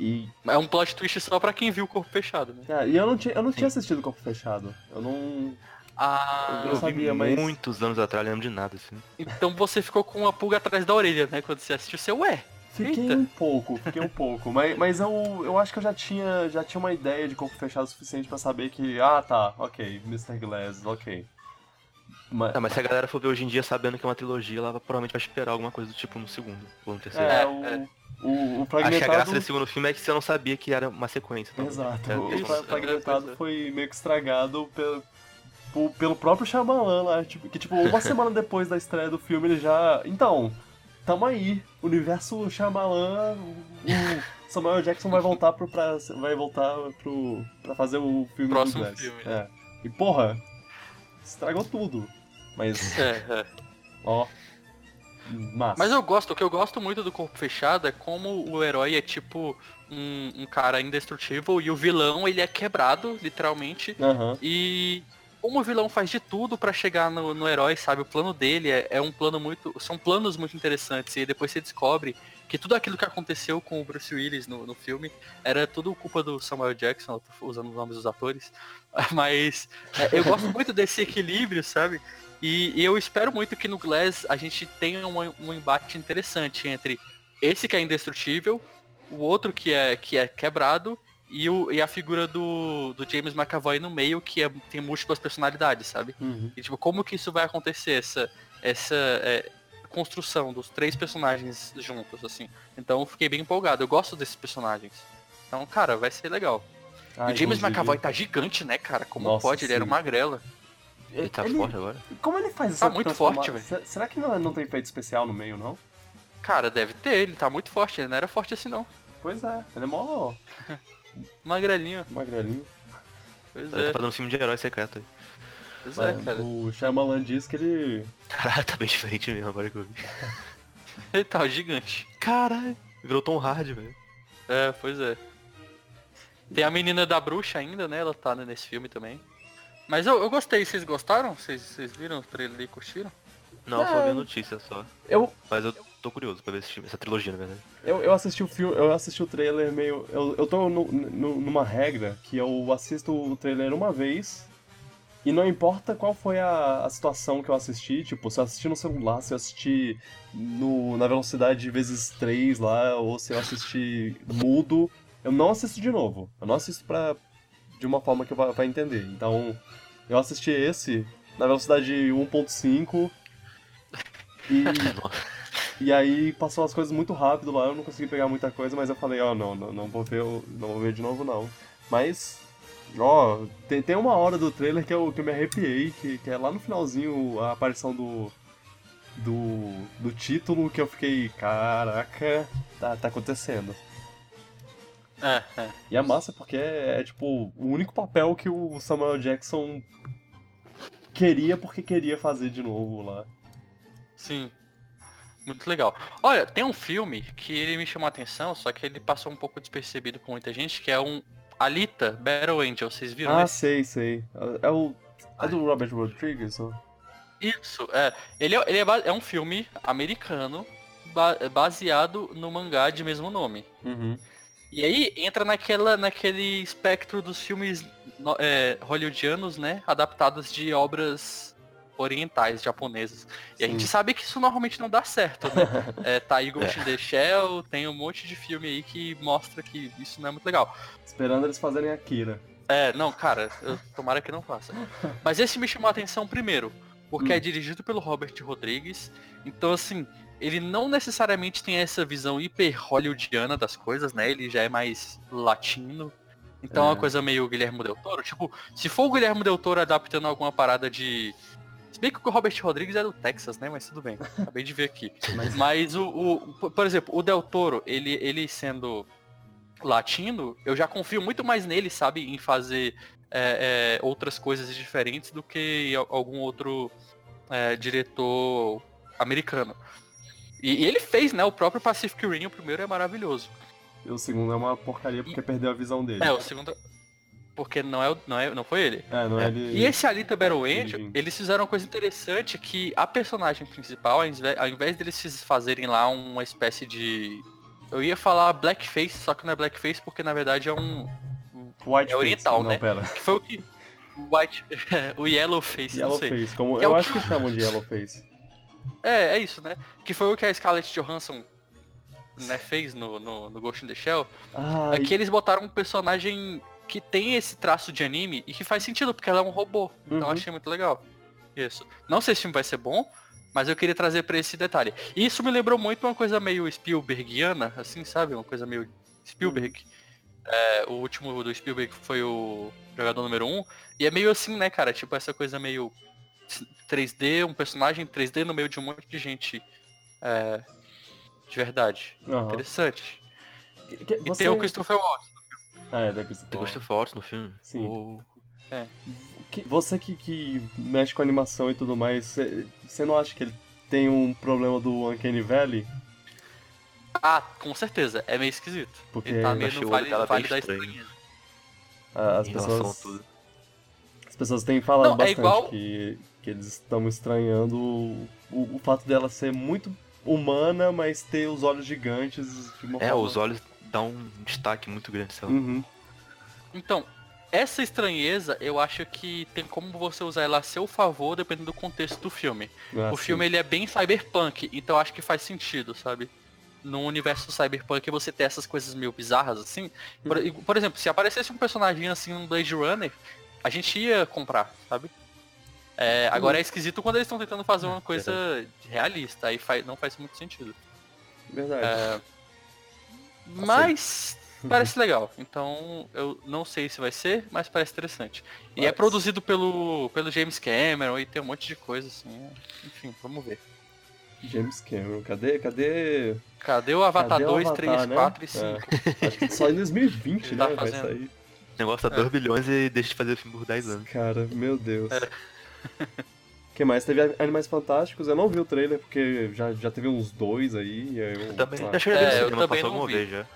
E, É um plot twist só pra quem viu o corpo fechado, né? ah, e eu não tinha, eu não Sim. tinha assistido Corpo Fechado. Eu não. Ah, Eu Eu sabia, mas- muitos anos atrás, não lembro de nada, assim. então você ficou com uma pulga atrás da orelha, né? Quando você assistiu, você, ué, Fiquei Eita. um pouco, fiquei um pouco. Mas, mas eu, eu acho que eu já tinha, já tinha uma ideia de corpo fechado o suficiente pra saber que, ah tá, ok, Mr. Glass, ok. Mas, Ah, mas se a galera for ver hoje em dia sabendo que é uma trilogia, ela provavelmente vai esperar alguma coisa do tipo no segundo ou no terceiro. é, É, o, é. o, o Acho que a fragmentado. graça desse segundo filme é que você não sabia que era uma sequência. também. Exato, É, o isso. é, fragmentado pois é. foi meio que estragado pelo, pelo próprio Shyamalan lá, tipo, que tipo, uma semana depois da estreia do filme ele já. Então, tamo aí. Universo Shyamalan, o Samuel Jackson vai voltar pro. Pra, vai voltar pro. pra fazer o filme Próximo do Glass. filme, É. E porra, estragou tudo. Mas, É, é. ó. Massa. Mas eu gosto, o que eu gosto muito do Corpo Fechado é como o herói é tipo um, um cara indestrutível e o vilão ele é quebrado, literalmente. Aham. E como o vilão faz de tudo pra chegar no, no herói, sabe? O plano dele é, é um plano muito. São planos muito interessantes. E depois você descobre que tudo aquilo que aconteceu com o Bruce Willis no, no filme era tudo culpa do Samuel Jackson, usando os nomes dos atores. Mas é, eu gosto muito desse equilíbrio, sabe? E, e eu espero muito que no Glass a gente tenha um, um embate interessante entre esse que é indestrutível, o outro que é, que é quebrado e, o, e a figura do, do James McAvoy no meio que é- tem múltiplas personalidades, sabe? Uhum. E tipo, como que isso vai acontecer, essa, essa é, construção dos três personagens juntos, assim. Então eu fiquei bem empolgado, eu gosto desses personagens. Então, cara, vai ser legal. Ah, e o James inclusive- McAvoy tá gigante, né, cara? Como Nossa, pode? Ele era sim. magrela. Ele tá Ele- forte agora? Como ele faz Tá essa muito transforma- forte, velho. Se- Será que não, não tem efeito especial no meio, não? Cara, deve ter, ele tá muito forte, ele não era forte assim não. Pois é, ele é mó Magrelinho, magrelinho. pois Ele é, tá fazendo um filme de herói secreto aí. pois é, Mas cara. o Shyamalan diz que ele... Caralho, tá bem diferente mesmo agora que eu vi. Ele tá gigante. Caralho, virou Tom Hardy, velho. É, pois é. Tem a menina da bruxa ainda, né? Ela tá nesse filme também. Mas eu, eu gostei, vocês gostaram? Vocês, vocês viram o trailer e curtiram? Não, só É. vi a notícia só. Eu, Mas eu tô curioso pra ver esse essa trilogia, na verdade. eu, eu assisti o filme, eu assisti o trailer meio... Eu, eu tô no- no- numa regra que eu assisto o trailer uma vez e não importa qual foi a, a situação que eu assisti, tipo, se eu assisti no celular, se eu assisti no, na velocidade vezes 3 lá, ou se eu assisti mudo, eu não assisto de novo. Eu não assisto pra, de uma forma que vá entender. Então, eu assisti esse na velocidade 1.5 e, e aí passou as coisas muito rápido lá, eu não consegui pegar muita coisa, mas eu falei, ó, não, não, não vou ver, não vou ver de novo não. Mas, ó, tem, tem uma hora do trailer que eu, que eu me arrepiei, que, que é lá no finalzinho a aparição do, do, do título, que eu fiquei, caraca, tá, tá acontecendo. É, é. E é massa porque é, é, tipo o único papel que o Samuel Jackson queria porque queria fazer de novo lá. Sim. Muito legal. Olha, tem um filme que ele me chamou a atenção, só que ele passou um pouco despercebido com muita gente, que é um Alita Battle Angel. Vocês viram Ah, esse? sei, sei. É, o. É do Robert Rodriguez? ó? Isso, é. Ele, é, ele é, é um filme americano ba- baseado no mangá de mesmo nome. Uhum. E aí entra naquela, naquele espectro dos filmes é, hollywoodianos, né? Adaptados de obras orientais, japonesas. E Sim. a gente sabe que isso normalmente não dá certo, né? é, tá aí Ghost é. in the Shell, tem um monte de filme aí que mostra que isso não é muito legal. Esperando eles fazerem Akira. É, não, cara, eu, tomara que não faça. Mas esse me chamou a atenção primeiro, porque hum. é dirigido pelo Robert Rodrigues. Então, assim, ele não necessariamente tem essa visão hiper hollywoodiana das coisas, né? Ele já é mais latino. Então é uma é. coisa meio Guilherme Del Toro. Tipo, se for o Guilherme Del Toro adaptando alguma parada de. Se bem que o Robert Rodrigues é do Texas, né? Mas tudo bem. Acabei de ver aqui. Mas, Mas o, o, Por exemplo, o Del Toro, ele, ele sendo latino, eu já confio muito mais nele, sabe? Em fazer é, é, outras coisas diferentes do que algum outro é, diretor americano. E, e, ele fez, né? O próprio Pacific Rim, o primeiro é maravilhoso. E o segundo é uma porcaria porque e... perdeu a visão dele. É, o segundo. Porque não, é, não, é, não foi ele. É, não é, é. ele. E esse Alita Battle Angel, eles fizeram uma coisa interessante que a personagem principal, ao invés, ao invés deles fazerem lá uma espécie de. Eu ia falar blackface, só que não é blackface porque na verdade é um. White é oriental, face. né? Não, pera. Que foi o que. White. o Yellow Face, Yellow Face, como, eu é acho que chamam de Yellow Face. É, é isso, né? Que foi o que a Scarlett Johansson né, fez no, no, no Ghost in the Shell. Ai. É que eles botaram um personagem que tem esse traço de anime e que faz sentido, porque ela é um robô. Então uhum. achei muito legal. Isso. Não sei se o filme vai ser bom, mas eu queria trazer para esse detalhe. E isso me lembrou muito uma coisa meio Spielbergiana, assim, sabe? Uma coisa meio Spielberg. Uhum. É, o último do Spielberg foi o jogador número 1. Um, e é meio assim, né, cara? Tipo, essa coisa meio 3D, um personagem 3D no meio de um monte de gente é, de verdade. Uhum. Interessante. Que, que, e tem o Christopher Watts. Ah, é, da Christopher Tem o Christopher Watts no filme? Sim. O... É. Que, você que, que mexe com animação e tudo mais, você não acha que ele tem um problema do Uncanny Valley? Ah, com certeza. É meio esquisito. Porque ele tá meio no vale, vale da estranha. Ah, as pessoas... As pessoas têm falado não, é bastante é igual... que, que eles estão estranhando o, o, o fato dela ser muito humana, mas ter os olhos gigantes de uma É, forma... os olhos dão um destaque muito grande. Uhum. Então, essa estranheza, eu acho que tem como você usar ela a seu favor, dependendo do contexto do filme. Ah, o sim. filme ele é bem cyberpunk, então acho que faz sentido, sabe? No universo cyberpunk você ter essas coisas meio bizarras assim. Por, uhum. por exemplo, se aparecesse um personagem assim um Blade Runner, a gente ia comprar, sabe? É, agora é esquisito quando eles estão tentando fazer uma coisa realista, aí faz, não faz muito sentido. Verdade. É, mas parece legal, então eu não sei se vai ser, mas parece interessante. E é produzido pelo, pelo James Cameron e tem um monte de coisa assim, enfim, vamos ver. James Cameron, cadê, cadê... Cadê o Avatar cadê 2, Avatar, 3, né? 4 e 5? É. Acho que só em 2020, né, tá vai sair. O negócio tá é 2 bilhões e deixa de fazer o filme por 10 anos. Cara, meu Deus. É que mais? Teve Animais Fantásticos, eu não vi o trailer porque já, já teve uns dois aí. Eu, também, ah, que é, eu também não vi. já.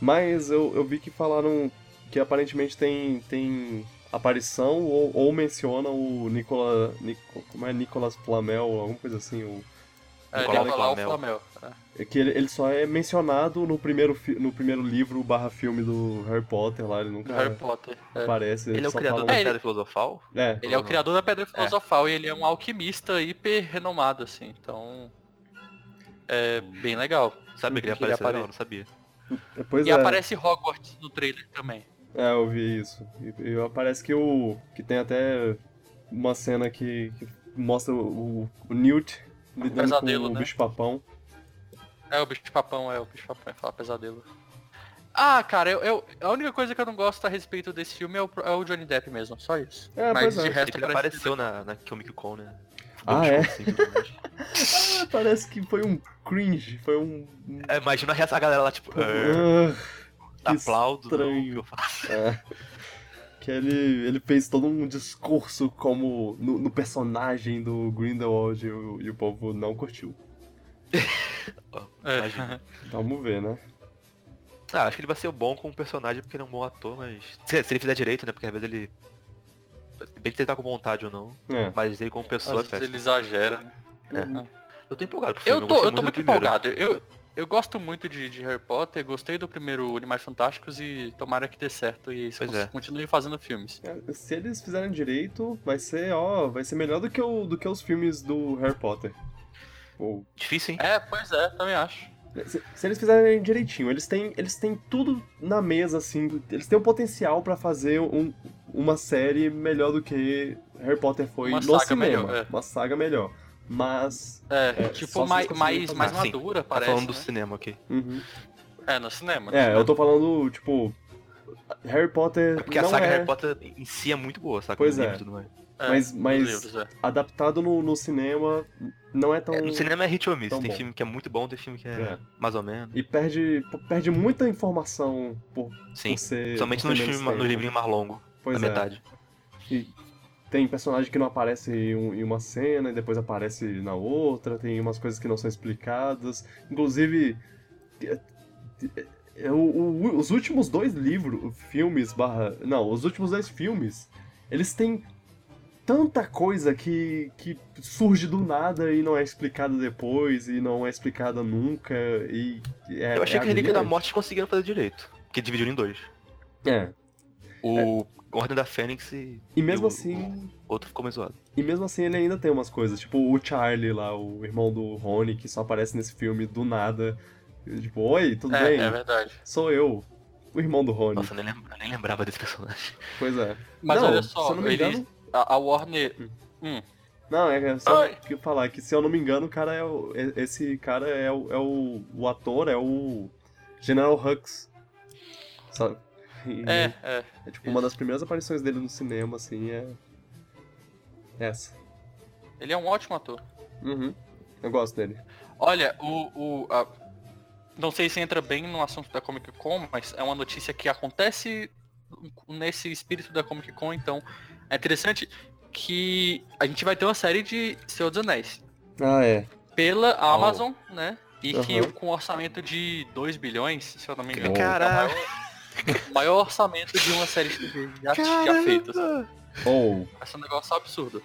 Mas eu, eu vi que falaram que aparentemente tem, tem aparição ou, ou menciona o Nicola, Nico, como é Nicolas Flamel, alguma coisa assim, o é, Nicolau Flamel. Flamel. É. que ele, ele, só é mencionado no primeiro, no primeiro livro barra filme do Harry Potter lá, ele nunca Harry Potter, é. aparece. Ele, ele é o criador da Pedra Filosofal? É. Ele é o criador da Pedra Filosofal e ele é um alquimista hiper renomado, assim, então... É bem legal. Sabe que ele aparece? Ele Não, não sabia. Pois e é. aparece Hogwarts no trailer também. É, eu vi isso. E, e parece que o. que tem até uma cena que, que mostra o, o Newt lidando pesadelo, com o né? bicho-papão. É, o bicho-papão, é, o bicho-papão é falar pesadelo. Ah, cara, eu, eu, a única coisa que eu não gosto a respeito desse filme é o, é o Johnny Depp mesmo, só isso. É, Mas de é. resto ele apareceu na, na Comic Con, né? Ah, é? Assim, ah, parece que foi um cringe, foi um... É, imagina a galera lá, tipo... Uh, aplaudo. Estranho. Não, que, é. que ele, ele fez todo um discurso como no, no personagem do Grindelwald e o, e o povo não curtiu. é. Vamos ver, né? Ah, acho que ele vai ser bom como personagem porque ele é um bom ator, mas. Se, se ele fizer direito, né? Porque às vezes ele. Bem que ele tá com vontade ou não. É. Mas ele como pessoa. Às vezes ele exagera. É. Eu tô empolgado pro filme. Eu tô, eu, eu tô muito empolgado. Eu, eu gosto muito de, de, Harry Potter, gostei do primeiro Animais Fantásticos e tomara que dê certo e pois é. continue fazendo filmes. É, se eles fizerem direito, vai ser, ó, vai ser melhor do que, o, do que os filmes do Harry Potter. Ou... Difícil, hein? É, pois é, também acho. Se, se, eles fizerem direitinho, eles têm, eles têm tudo na mesa, assim, eles têm o potencial para fazer um, uma série melhor do que Harry Potter foi uma no cinema. Melhor, é. Uma saga melhor. Mas. É, é tipo, mais, mais, mais madura, Sim, parece. Tá falando né? do cinema aqui. Uhum. É, no cinema. No é, cinema. eu tô falando, tipo. Harry Potter. É porque a saga é... Harry Potter em si é muito boa, saca? Pois é. É. Mas, mas livros, é. adaptado no, no cinema não é tão. no cinema é hit or miss. Tem bom. filme que é muito bom, tem filme que é, mais ou menos. E perde, perde muita informação por, Sim, por ser. Somente nos filmes, no livrinho mais longo. Pois na metade. E tem personagem que não aparece em uma cena e depois aparece na outra, tem umas coisas que não são explicadas. Inclusive, é, é, o, o, os últimos dois livros, filmes, barra. Não, os últimos dois filmes, eles têm tanta coisa que, que surge do nada e não é explicada depois, e não é explicada nunca, e. É, Eu achei é que a Relíquia da Morte conseguiram fazer direito, que dividiram em dois. É. O Ordem da Fênix e. E mesmo e o, assim. O outro ficou mais zoado. E mesmo assim ele ainda tem umas coisas, tipo o Charlie lá, o irmão do Rony, que só aparece nesse filme do nada. Tipo, oi, tudo é, bem? É verdade. Sou eu, o irmão do Rony. Nossa, eu nem, nem lembrava desse personagem. Pois é. Mas não, olha só, se eu não me engano... a, a Warner. Hum. Não, é só que falar que se eu não me engano, o cara é o, esse cara é o, é o, o ator, é o General Hux. Sabe? E é, é. É tipo uma das primeiras aparições dele no cinema, assim, é. Essa. Ele é um ótimo ator. Uhum. Eu gosto dele. Olha, o. o a... Não sei se entra bem no assunto da Comic Con, mas é uma notícia que acontece nesse espírito da Comic Con, então é interessante que a gente vai ter uma série de Senhor dos Anéis. Ah, é. Pela Amazon, oh. né? E uhum. que com um orçamento de 2 bilhões, se eu não me engano. Caralho. O maior orçamento de uma série de TV já, já feita. Assim. Oh. Esse é um negócio absurdo.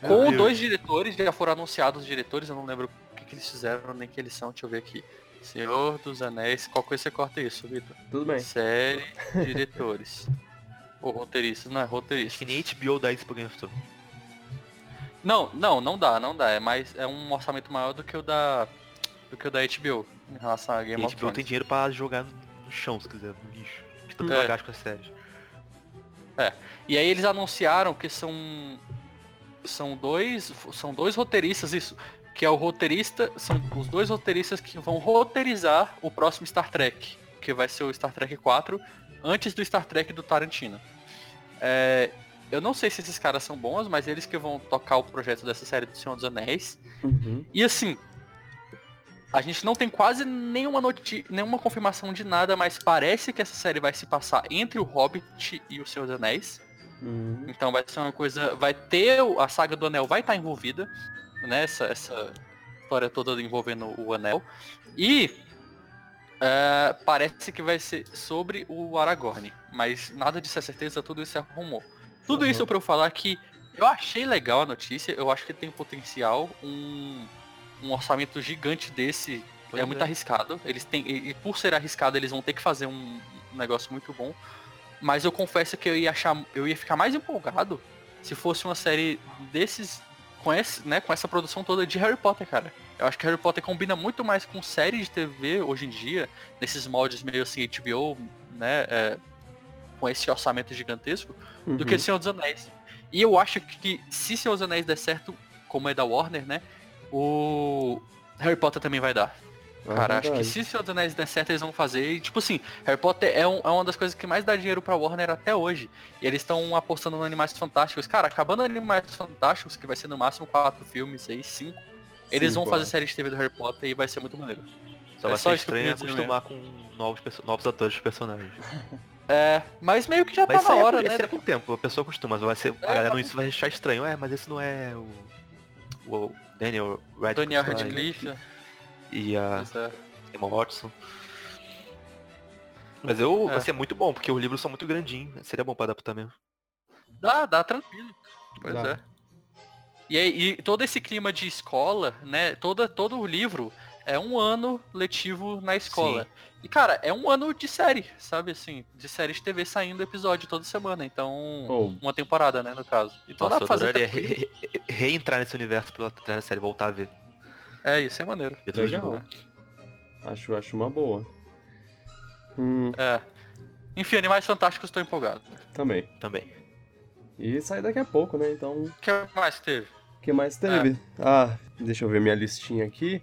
Com Meu dois Deus. diretores, já foram anunciados os diretores, eu não lembro o que, que, eles fizeram, nem que eles são, deixa eu ver aqui. Senhor dos Anéis, qual coisa você corta isso, Vitor? Tudo bem. Série, diretores. Ou roteiristas, não é roteirista. Que nem HBO dá isso pro Game of Thrones. Não, não, não dá, não dá. É mais é um orçamento maior do que o da do que o da HBO em relação a Game e of HBO Thrones. tem dinheiro para jogar no chão, se quiser, no lixo. Que tanto é. com as séries. É. E aí eles anunciaram que são são dois são dois roteiristas isso, que é o roteirista, são os dois roteiristas que vão roteirizar o próximo Star Trek, que vai ser o Star Trek 4, antes do Star Trek do Tarantino. É, eu não sei se esses caras são bons, mas eles que vão tocar o projeto dessa série do Senhor dos Anéis. Uhum. E assim, a gente não tem quase nenhuma, nenhuma confirmação de nada, mas parece que essa série vai se passar entre o Hobbit e o Senhor dos Anéis. Uhum. Então vai ser uma coisa. Vai ter. A saga do Anel vai estar envolvida. Né? Essa, essa história toda envolvendo o Anel. E uh, parece que vai ser sobre o Aragorn. Mas nada disso é certeza, tudo isso é rumor. Tudo uhum. isso para eu falar que eu achei legal a notícia, eu acho que tem potencial. Um um orçamento gigante desse pois é muito é. arriscado. Eles têm, e, por ser arriscado, eles vão ter que fazer um, um negócio muito bom. Mas eu confesso que eu ia achar, eu ia ficar mais empolgado se fosse uma série desses com esse, né, com essa produção toda de Harry Potter, cara. Eu acho que Harry Potter combina muito mais com série de TV hoje em dia, nesses moldes meio assim HBO, né, é, com esse orçamento gigantesco, uhum. do que uhum. Senhor dos Anéis. E eu acho que se Senhor dos Anéis der certo, como é da Warner, né, o Harry Potter também vai dar. É cara, acho que se Senhor dos Anéis der certo, eles vão fazer. E, tipo assim, Harry Potter é, um, é, uma das coisas que mais dá dinheiro pra Warner até hoje. E eles estão apostando no Animais Fantásticos. Cara, acabando Animais Fantásticos, que vai ser no máximo quatro filmes, seis, cinco. Eles vão fazer série de TV do Harry Potter e vai ser muito maneiro. Só é vai só ser estranho acostumar com novos, novos atores de personagens. É, mas meio que já mas tá na hora, é, né? Isso é com o tempo, a pessoa acostuma, mas vai ser, é, a galera não, isso vai achar estranho. É, mas esse não é o, o Daniel Radcliffe. Daniel Radcliffe. E a é. Emma Watson. Mas eu, é. vai ser muito bom, porque os livros são muito grandinhos. Seria bom pra adaptar mesmo. Dá, dá tranquilo. Pois dá. é. E, aí, e todo esse clima de escola, né? Toda, todo o livro é um ano letivo na escola. Sim. E, cara, é um ano de série, sabe, assim, de série de TV saindo episódio toda semana, então, oh. uma temporada, né, no caso. Então Nossa, dá pra fazer... Re reentrar nesse universo pela série, voltar a ver. É, isso é maneiro. Legal. Acho, acho uma boa. Hum. É. Enfim, Animais Fantásticos estou empolgado. Também. Também. E sai daqui a pouco, né? Então. O que mais teve? O que mais teve? É. Ah, deixa eu ver minha listinha aqui.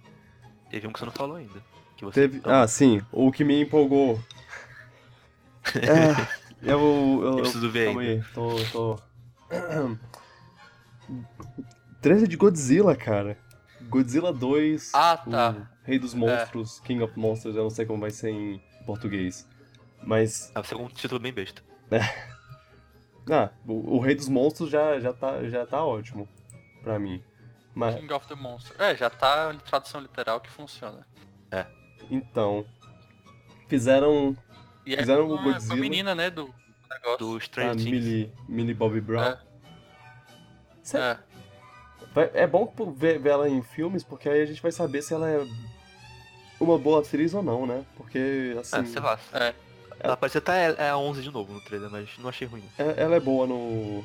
Teve um que você não falou ainda. Que você teve... Ah, sim. O que me empolgou. é, eu, eu, eu preciso ver calma aí. Tô, tô... Trailer de Godzilla, cara. Godzilla 2. Ah, tá. Rei dos Monstros, é. King of Monsters, eu não sei como vai ser em português. Mas. Ah, vai ser um título bem besta. É. Ah, o, o, Rei dos Monstros já, já, tá, já tá ótimo pra mim. Mas... King of the Monsters. É, já tá em tradução literal que funciona. É. Então. Fizeram. E é fizeram é o Godzilla. a menina, né, do negócio. Do Stranger Things. Millie, Millie Bobby Brown. É. Cê... é. É bom ver, ver ela em filmes, porque aí a gente vai saber se ela é uma boa atriz ou não, né? Porque, assim... É, sei lá. É. Ela parece até é a 11 de novo no trailer, mas não achei ruim. É, ela é boa no...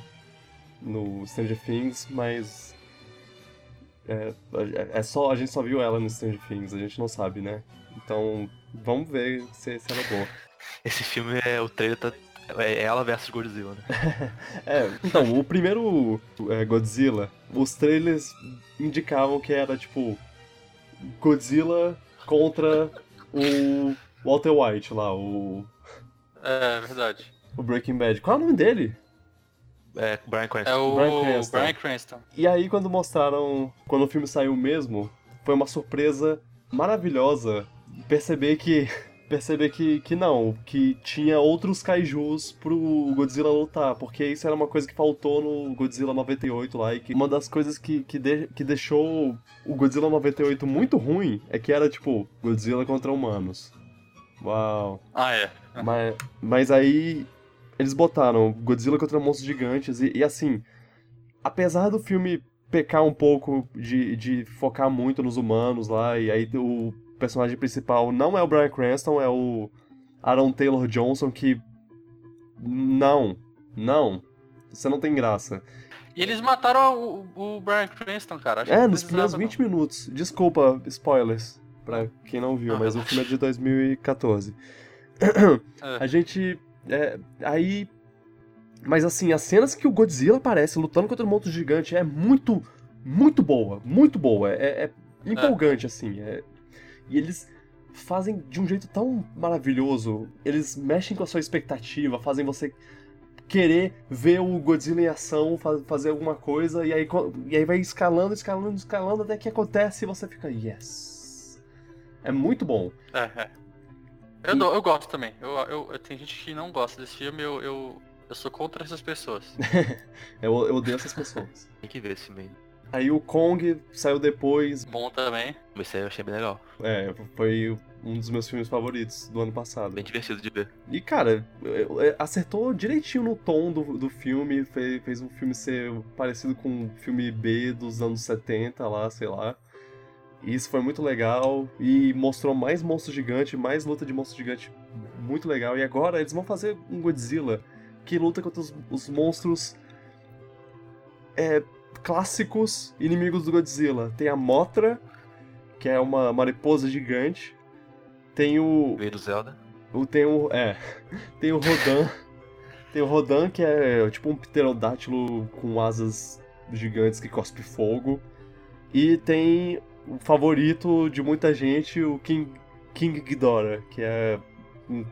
no Stranger Things, mas... É, é só, a gente só viu ela no Stranger Things, a gente não sabe, né? Então, vamos ver se, se ela é boa. Esse filme, é o trailer tá é ela versus Godzilla, né? é, então, o primeiro é, Godzilla, os trailers indicavam que era tipo Godzilla contra o Walter White lá, o. É, verdade. O Breaking Bad. Qual é o nome dele? É, Brian Cranston. É o Brian Cranston. Brian Cranston. E aí, quando mostraram. Quando o filme saiu mesmo, foi uma surpresa maravilhosa perceber que perceber que, que não, que tinha outros kaijus pro Godzilla lutar, porque isso era uma coisa que faltou no Godzilla 98 lá, e que uma das coisas que, que, de, que deixou o Godzilla 98 muito ruim é que era tipo Godzilla contra humanos. Uau. Ah, é. Mas, mas aí eles botaram Godzilla contra monstros gigantes, e, e assim, apesar do filme pecar um pouco de, de focar muito nos humanos lá, e aí o personagem principal não é o Brian Cranston, é o Aaron Taylor Johnson, que. Não, não. Você não tem graça. E eles mataram o, o Brian Cranston, cara. Acho é, nos primeiros 20 não. minutos. Desculpa, spoilers, pra quem não viu, ah, mas o filme é de 2014. É. A gente. É, aí. Mas assim, as cenas que o Godzilla aparece lutando contra o monstro gigante é muito, muito boa. Muito boa. É, é, é empolgante, assim. É, e eles fazem de um jeito tão maravilhoso. Eles mexem com a sua expectativa, fazem você querer ver o Godzilla em ação, fazer alguma coisa, e aí, e aí vai escalando, escalando, escalando, até que acontece e você fica, yes. É muito bom. É, é. Eu, e... eu gosto também. Eu, eu, eu, tem gente que não gosta desse filme, eu, eu, eu sou contra essas pessoas. eu, eu odeio essas pessoas. Tem que ver esse meio. Aí o Kong saiu depois. Bom também. Esse aí eu achei bem legal. É, foi um dos meus filmes favoritos do ano passado. Bem divertido de ver. E, cara, acertou direitinho no tom do, do filme, fez, fez um filme ser parecido com um filme B dos anos 70 lá, sei lá. E isso foi muito legal e mostrou mais monstro gigante, mais luta de monstro gigante muito legal. E agora eles vão fazer um Godzilla que luta contra os, os monstros é, clássicos inimigos do Godzilla. Tem a Mothra, que é uma mariposa gigante. Tem o. Veio do Zelda. O, tem o. É. Tem o Rodan. tem o Rodan, que é tipo um pterodátilo com asas gigantes que cospe fogo. E tem o favorito de muita gente, o King, King Ghidorah, que é um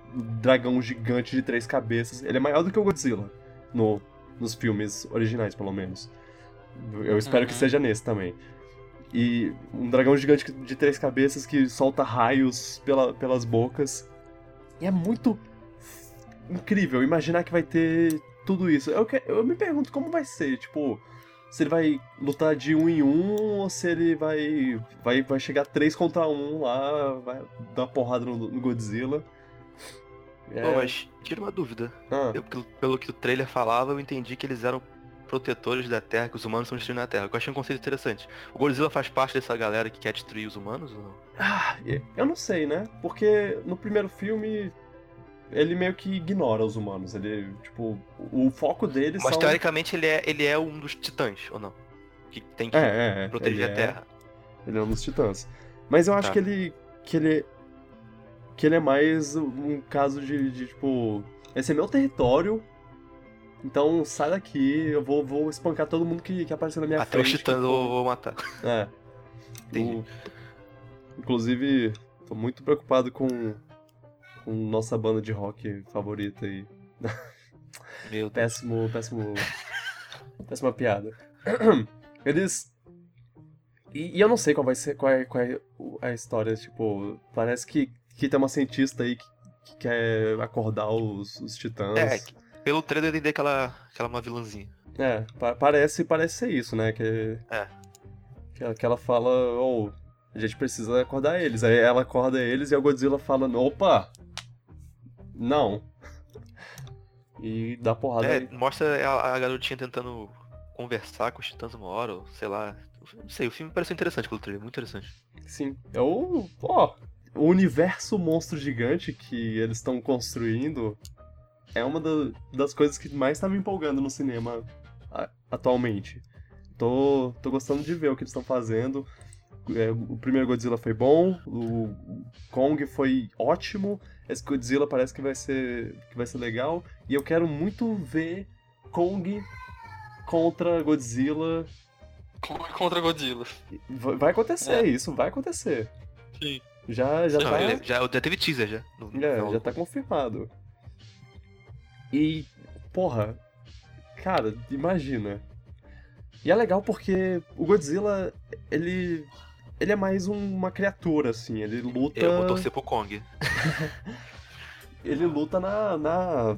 dragão gigante de três cabeças. Ele é maior do que o Godzilla, no, nos filmes originais, pelo menos. Eu espero uhum. que seja nesse também. E um dragão gigante de três cabeças que solta raios pela, pelas bocas. E é muito incrível imaginar que vai ter tudo isso. Eu, eu me pergunto como vai ser, tipo, se ele vai lutar de um em um ou se ele vai vai, vai chegar três contra um lá, vai dar uma porrada no, no Godzilla. É... Bom, mas tira uma dúvida. Ah. Eu, pelo, pelo que o trailer falava, eu entendi que eles eram protetores da Terra, que os humanos estão destruindo a Terra. Eu achei um conceito interessante. O Godzilla faz parte dessa galera que quer destruir os humanos ou não? Ah, eu não sei, né? Porque no primeiro filme ele meio que ignora os humanos. Ele, tipo, o foco dele Mas são... teoricamente ele é, ele é um dos titãs, ou não? Que tem que É, é, é. proteger a Terra. É, ele é um dos titãs. Mas eu acho Tá. que ele. que ele. que ele é mais um caso de, de, tipo. Esse é meu território. Então sai daqui, eu vou, vou espancar todo mundo que, que aparecer na minha Até os frente. titãs que eu for- vou matar. É. Entendi. O- Inclusive, tô muito preocupado com, com nossa banda de rock favorita aí. Meu Deus. Péssimo, péssimo. péssima piada. Eles. E, e eu não sei qual vai ser, qual é, qual é o- a história, tipo, parece que, que tem uma cientista aí que, que quer acordar os, os titãs. É, pelo trailer eu entendi que ela, que ela é uma vilãzinha. É, pa- parece, parece ser isso, né? Que, É. que, ela- que ela fala, oh, a gente precisa acordar eles. Aí ela acorda eles e a Godzilla fala, opa! Não. E dá porrada É, mostra a, a garotinha tentando conversar com os titãs uma hora, ou sei lá. Não sei, o filme pareceu interessante pelo trailer, muito interessante. Sim. É o. Ó, o universo monstro gigante que eles estão construindo é uma da- das coisas que mais tá me empolgando no cinema a- atualmente. Tô, tô gostando de ver o que eles estão fazendo. É, o primeiro Godzilla foi bom, o Kong foi ótimo, esse Godzilla parece que vai ser, que vai ser legal. E eu quero muito ver Kong contra Godzilla. Contra Godzilla. Vai vai acontecer, É. isso vai acontecer. Sim. Já, já Não, tá. ele- já, já teve teaser já. no- no É, final já tá confirmado. E, porra, cara, imagina. E é legal porque o Godzilla, ele. Ele é mais um- uma criatura, assim. Ele luta. Eu vou torcer pro Kong. Ele luta na. na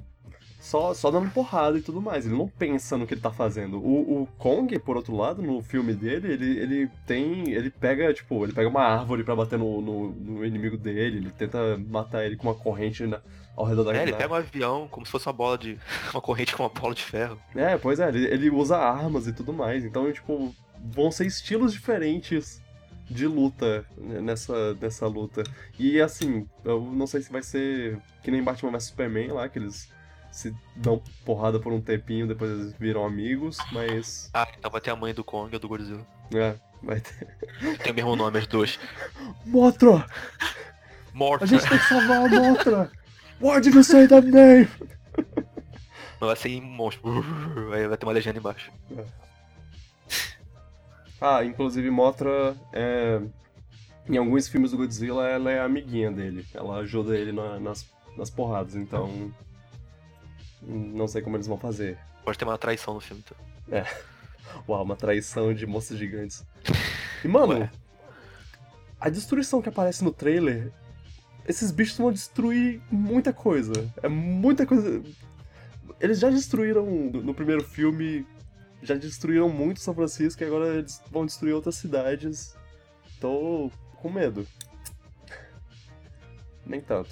só, só dando porrada e tudo mais. Ele não pensa no que ele tá fazendo. O, o Kong, por outro lado, no filme dele, ele, ele tem. Ele pega, tipo, ele pega uma árvore pra bater no, no, no inimigo dele. Ele tenta matar ele com uma corrente na- ao redor da É, ele pega um avião como se fosse uma bola de. uma corrente com uma bola de ferro. É, pois é, ele, ele usa armas e tudo mais. Então, tipo, vão ser estilos diferentes de luta né, nessa, nessa luta. E assim, eu não sei se vai ser que nem Batman vs Superman lá, que eles se dão porrada por um tempinho, depois eles viram amigos, mas. Ah, então vai ter a mãe do Kong e a do Godzilla. É, vai ter. Tem o mesmo nome, as duas. Motra! Morta. A gente tem que salvar a Motra! Why did you say that name? Vai ser em monstro. Aí vai ter uma legenda embaixo. Ah, inclusive Motra é. Em alguns filmes do Godzilla, ela é amiguinha dele. Ela ajuda ele na- nas, nas porradas, então. Não sei como eles vão fazer. Pode ter uma traição no filme. Então. Uau, uma traição de moças gigantes. E mano, Ué. a destruição que aparece no trailer. Esses bichos vão destruir muita coisa. É muita coisa. Eles já destruíram no primeiro filme. Já destruíram muito São Francisco e agora eles vão destruir outras cidades. Tô com medo. Nem tanto.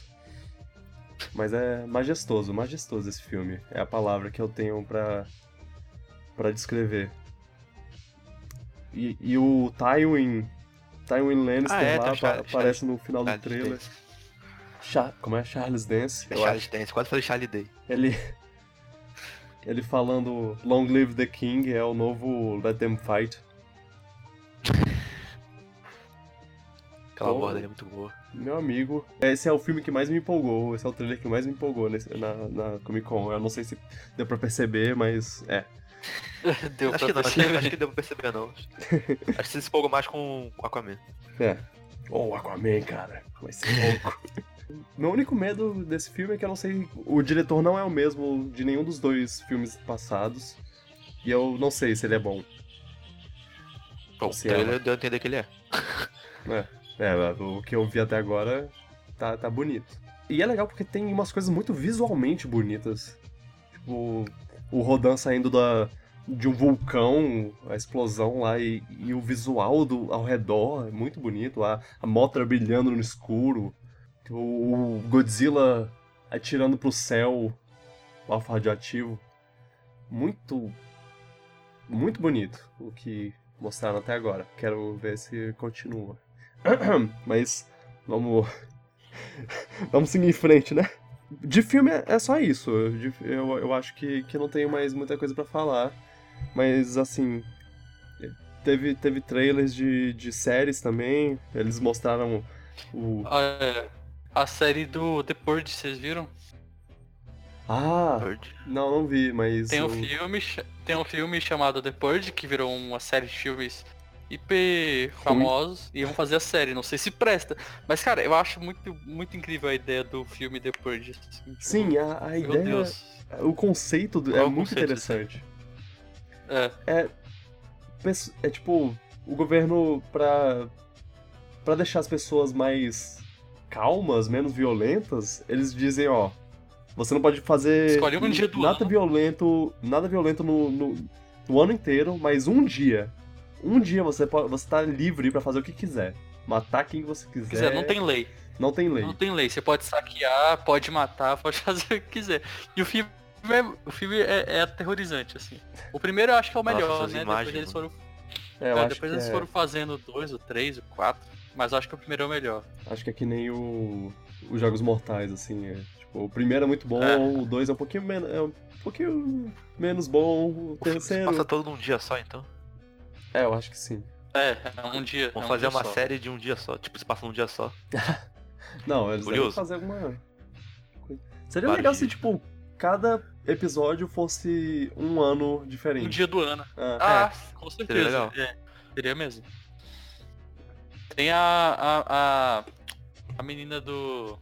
Mas é majestoso, majestoso esse filme. É a palavra que eu tenho pra, pra descrever. E, e o Tywin. Tywin Lannister Ah, é, lá apa- aparece no final do Charles trailer. Dance. Char- como é? Charles Dance? É Charles Dance, quase falei Charlie Day. ele. Ele falando Long Live the King é o novo Let Them Fight. Aquela Oh. borda ali é muito boa. Meu amigo. Esse é o filme que mais me empolgou. Esse é o trailer que mais me empolgou nesse- na, na Comic Con. Eu não sei se deu pra perceber, mas é. Deu Acho pra que não, acho que, perceber. acho que deu pra perceber não. Acho que você se empolgou mais com o Aquaman. É. Oh, Aquaman, cara. Vai ser louco. Meu único medo desse filme é que eu não sei. O diretor não é o mesmo de nenhum dos dois filmes passados. E eu não sei se ele é bom. Bom, Se trailer deu a entender que ele é. É, o que eu vi até agora tá, tá bonito. E é legal porque tem umas coisas muito visualmente bonitas. Tipo, o Rodan saindo da, de um vulcão, a explosão lá e, e o visual do, ao redor é muito bonito. A, a Mothra brilhando no escuro. O, Godzilla atirando pro céu o alfa radioativo. Muito. muito bonito o que mostraram até agora. Quero ver se continua. Mas vamos. vamos seguir em frente, né? De filme é, é só isso. Eu, eu acho que, que não tenho mais muita coisa para falar. Mas assim. Teve, teve trailers de, de séries também. Eles mostraram o. Ah, é. A série do The Purge, vocês viram? Ah, não, não vi, mas. Tem um, filme, tem um filme chamado The Purge, que virou uma série de filmes hiper famosos e vão fazer a série. Não sei se presta. Mas, cara, eu acho muito, muito incrível a ideia do filme The Purge. Assim, Sim, a, a ideia. Deus. O conceito do, é muito conceito interessante. É. é. É tipo, o governo pra. pra deixar as pessoas mais calmas, menos violentas, eles dizem, ó, você não pode fazer um dia do nada ano. violento, nada violento no, no, no, ano inteiro, mas um dia, um dia você pode, você tá livre para fazer o que quiser, matar quem você quiser. quiser. Não tem lei. Não tem lei. Não tem lei. Você pode saquear, pode matar, pode fazer o que quiser. E o filme é, o filme é, é aterrorizante assim. O primeiro eu acho que é o melhor, Nossa, né? Imagens, depois eles foram, é, é, depois eles é... foram fazendo dois, o três, o quatro. Mas eu acho que o primeiro é o melhor. Acho que é que nem o os Jogos Mortais, assim. É, tipo, o primeiro é muito bom, é. o dois é um pouquinho menos. É um pouquinho menos bom, o, terceiro. Passa todo num dia só, então? É, eu acho que sim. É, é um dia. Vamos é um fazer dia uma só. série de um dia só. Tipo, se passa num dia só. Não, eles devem Curioso. fazer alguma. Seria Vários legal se, dias. tipo, cada episódio fosse um ano diferente. Um dia do ano. Ah, Ah, com Seria certeza. legal. É, seria mesmo. Tem a, a, a. a menina do.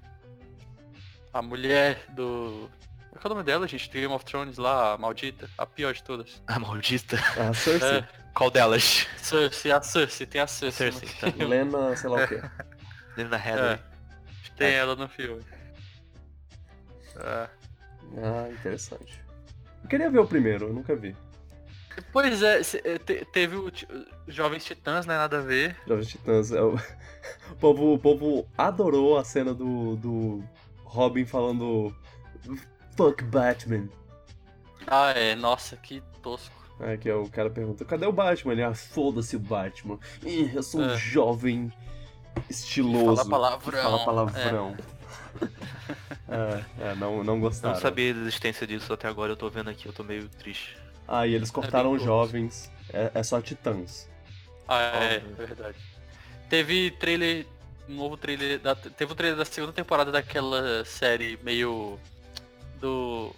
A mulher do. Qual é o nome dela, gente? Do Game of Thrones lá, a maldita. A pior de todas. A maldita. a Cersei. É, Qual delas? Cersei, a Cersei, tem a Cersei. Cersei, tá. Lena, sei lá o quê. Lena Headey. É, tem ela no filme. É. Ah, interessante. Eu queria ver o primeiro, eu nunca vi. Pois é, é, te- teve o Jovens Titãs, né? Nada a ver. Jovens Titãs. é o... o, povo, o povo adorou a cena do, do Robin falando Fuck Batman. Ah, é. Nossa, que tosco. É, que o cara pergunta, cadê o Batman? Ele, ah, foda-se o Batman. Ih, eu sou um É. jovem estiloso. Fala palavrão. Fala palavrão. É, é, não, não gostaram. Não sabia da existência disso até agora, eu tô vendo aqui, eu tô meio triste. Ah, e eles cortaram bem os poucos. jovens. É, é só Titãs. Ah, é, é verdade. Teve trailer, um novo trailer, da, teve o trailer da segunda temporada daquela série meio do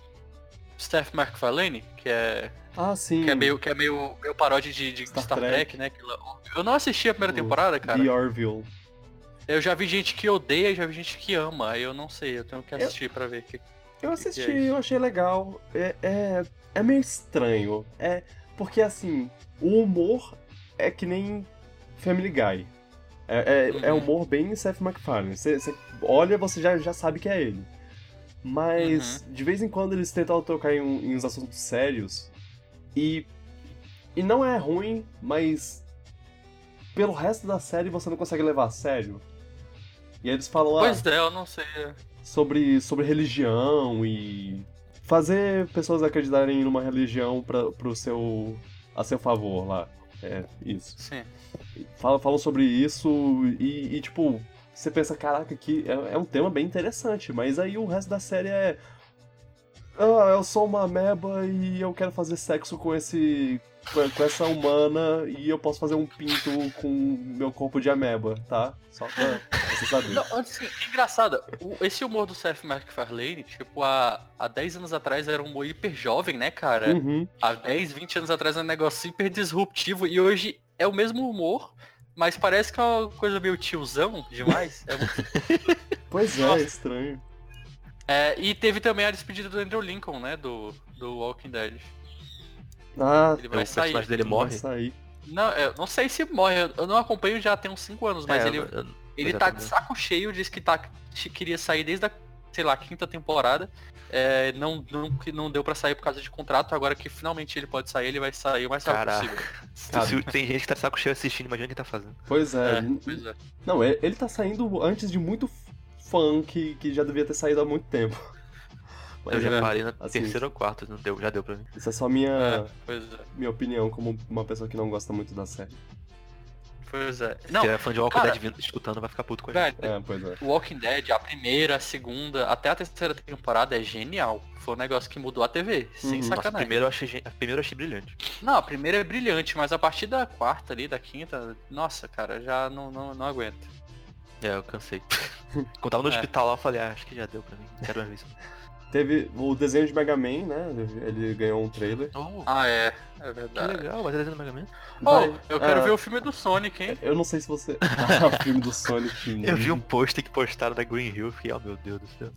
Steph MacFarlane, que é, Ah, sim. que é meio, que é meio, meio paródia de, de Star Star, Trek, Trek. né? eu não assisti a primeira O temporada, cara. The Orville. Eu já vi gente que odeia e já vi gente que ama. Aí eu não sei, eu tenho que assistir pra ver. Que... Eu que assisti, é isso? eu achei legal. É, é, é meio estranho. É porque assim, o humor é que nem Family Guy. É, é, é Uhum. humor bem Seth MacFarlane. Você você olha, você já, já sabe que é ele. Mas Uhum. de vez em quando eles tentam tocar em, em uns assuntos sérios e e não é ruim, mas pelo resto da série você não consegue levar a sério. E aí eles falam, ah, Pois é, eu não sei. sobre, sobre religião e fazer pessoas acreditarem numa religião pra, pro seu a seu favor lá. É, isso. Sim. Falam, falam sobre isso e, e, tipo, você pensa, caraca, que é, é um tema bem interessante, mas aí o resto da série é. Ah, eu sou uma ameba e eu quero fazer sexo com esse. Com, essa humana e eu posso fazer um pinto com meu corpo de ameba, tá? Só pra você saber. Não, assim, é engraçado, esse humor do Seth MacFarlane, tipo, há, há 10 anos atrás era um humor hiper jovem, né, cara? Uhum. Há 10, 20 anos atrás era um negócio hiper disruptivo e hoje é o mesmo humor, mas parece que é uma coisa meio tiozão demais. É muito- Pois é, é estranho. É, e teve também a despedida do Andrew Lincoln, né, do, do Walking Dead. Ah, Ele É, vai o sair. personagem dele morre. Não, eu não sei se morre, eu- não acompanho já tem uns 5 anos, mas É, ele, eu- eu- ele eu tá de saco cheio, disse que tá, que queria sair desde a, sei lá, quinta temporada. É, não, não, não deu pra sair por causa de contrato, agora que finalmente ele pode sair, ele vai sair o mais rápido Caraca. possível. Sabe? Se- tem gente que tá de saco cheio assistindo, imagina o que tá fazendo. Pois é. É, pois é. Não, ele ele tá saindo antes de muito fã que, que já devia ter saído há muito tempo. Eu já parei na assim, terceira ou quarta, não deu, já deu pra mim. Isso é só minha, É, pois é. minha opinião como uma pessoa que não gosta muito da série. Pois é. Se Não, é fã de Walking cara- Dead vindo, escutando, vai ficar puto com a gente. velho, É, pois é. o Walking Dead, a primeira, a segunda, até a terceira temporada é genial. Foi um negócio que mudou a TV, sem Uhum. Nossa, sacanagem. primeiro eu achei, a primeira eu achei brilhante. Não, a primeira é brilhante, mas a partir da quarta ali, da quinta, nossa, cara, já não, não, não aguento. É, eu cansei. Quando tava no É. hospital lá, eu falei, ah, acho que já deu pra mim. Quero mais ver isso. Teve o desenho de Mega Man, né? Ele ganhou um trailer. Oh, Ah, é. É que verdade. legal, vai ter desenho do Mega Man. Oh, Vai- eu quero ah, ver o filme do Sonic, hein? Eu não sei se você. Ah, o filme do Sonic. Eu vi um post que postaram da Green Hill e fiquei, oh meu Deus do céu.